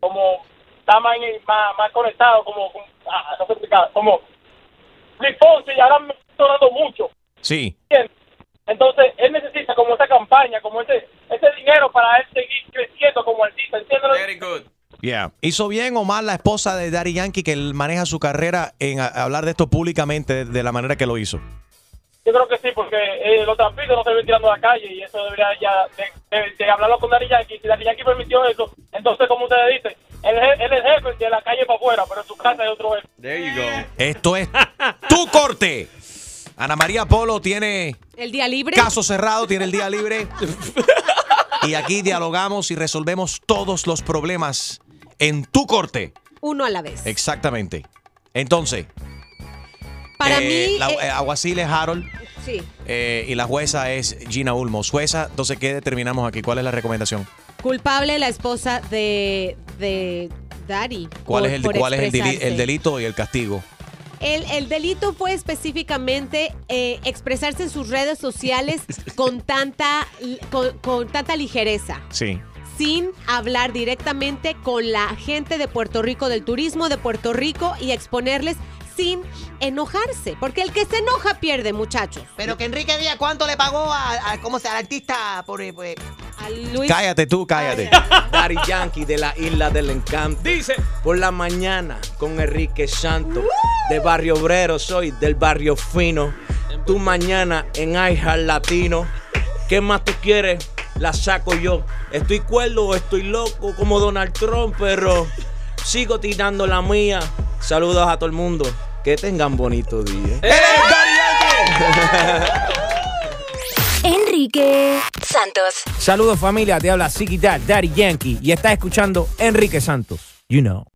como, está más, más, más conectado, como, como- ah, no sé explicar, como Luis Fonsi ahora me está sonando mucho, Sí. Entonces, él necesita como esa campaña, como ese, ese dinero para él seguir creciendo como artista, ¿entiendes? Very good. Yeah. ¿Hizo bien o mal la esposa de Daddy Yankee que él maneja su carrera en a- hablar de esto públicamente de, de la manera que lo hizo? Yo creo que sí, porque eh, los trampitos no se ven tirando a la calle y eso debería ya de, de- de hablarlo con Daddy Yankee. Si Daddy Yankee permitió eso, entonces, como ustedes dicen, él, es- él es jefe de la calle para afuera, pero en su casa hay otro jefe. There you go. Esto es tu corte. Ana María Polo tiene El día libre. caso cerrado, tiene el día libre. Y aquí dialogamos y resolvemos todos los problemas en tu corte. Uno a la vez. Exactamente. Entonces, Para eh, mí. la, eh, eh, alguacil es Harold sí. eh, y la jueza es Gina Ulmos. Jueza, entonces, ¿qué determinamos aquí? ¿Cuál es la recomendación? Culpable la esposa de, de Daddy. ¿Cuál por- es, el, cuál es el, deli- expresarse. el delito y el castigo? El, el delito fue específicamente eh, expresarse en sus redes sociales [LAUGHS] con tanta, con, con tanta ligereza, Sí. sin hablar directamente con la gente de Puerto Rico, del turismo de Puerto Rico y exponerles sin enojarse, porque el que se enoja pierde, muchachos. Pero que Enrique diga cuánto le pagó a, a- ¿cómo se, al artista por, eh, pues, a Luis. Cállate tú, cállate. [LAUGHS] Daddy Yankee de la Isla del Encanto. Dice. Por la mañana con Enrique Santos. De Barrio Obrero, soy del Barrio Fino. Tu mañana en iHeart Latino. ¿Qué más tú quieres? La saco yo. Estoy cuerdo o estoy loco como Donald Trump, pero sigo tirando la mía. Saludos a todo el mundo. Que tengan bonito día. Enrique Santos. Saludos familia, te habla Dad, Daddy Yankee y estás escuchando Enrique Santos. You know.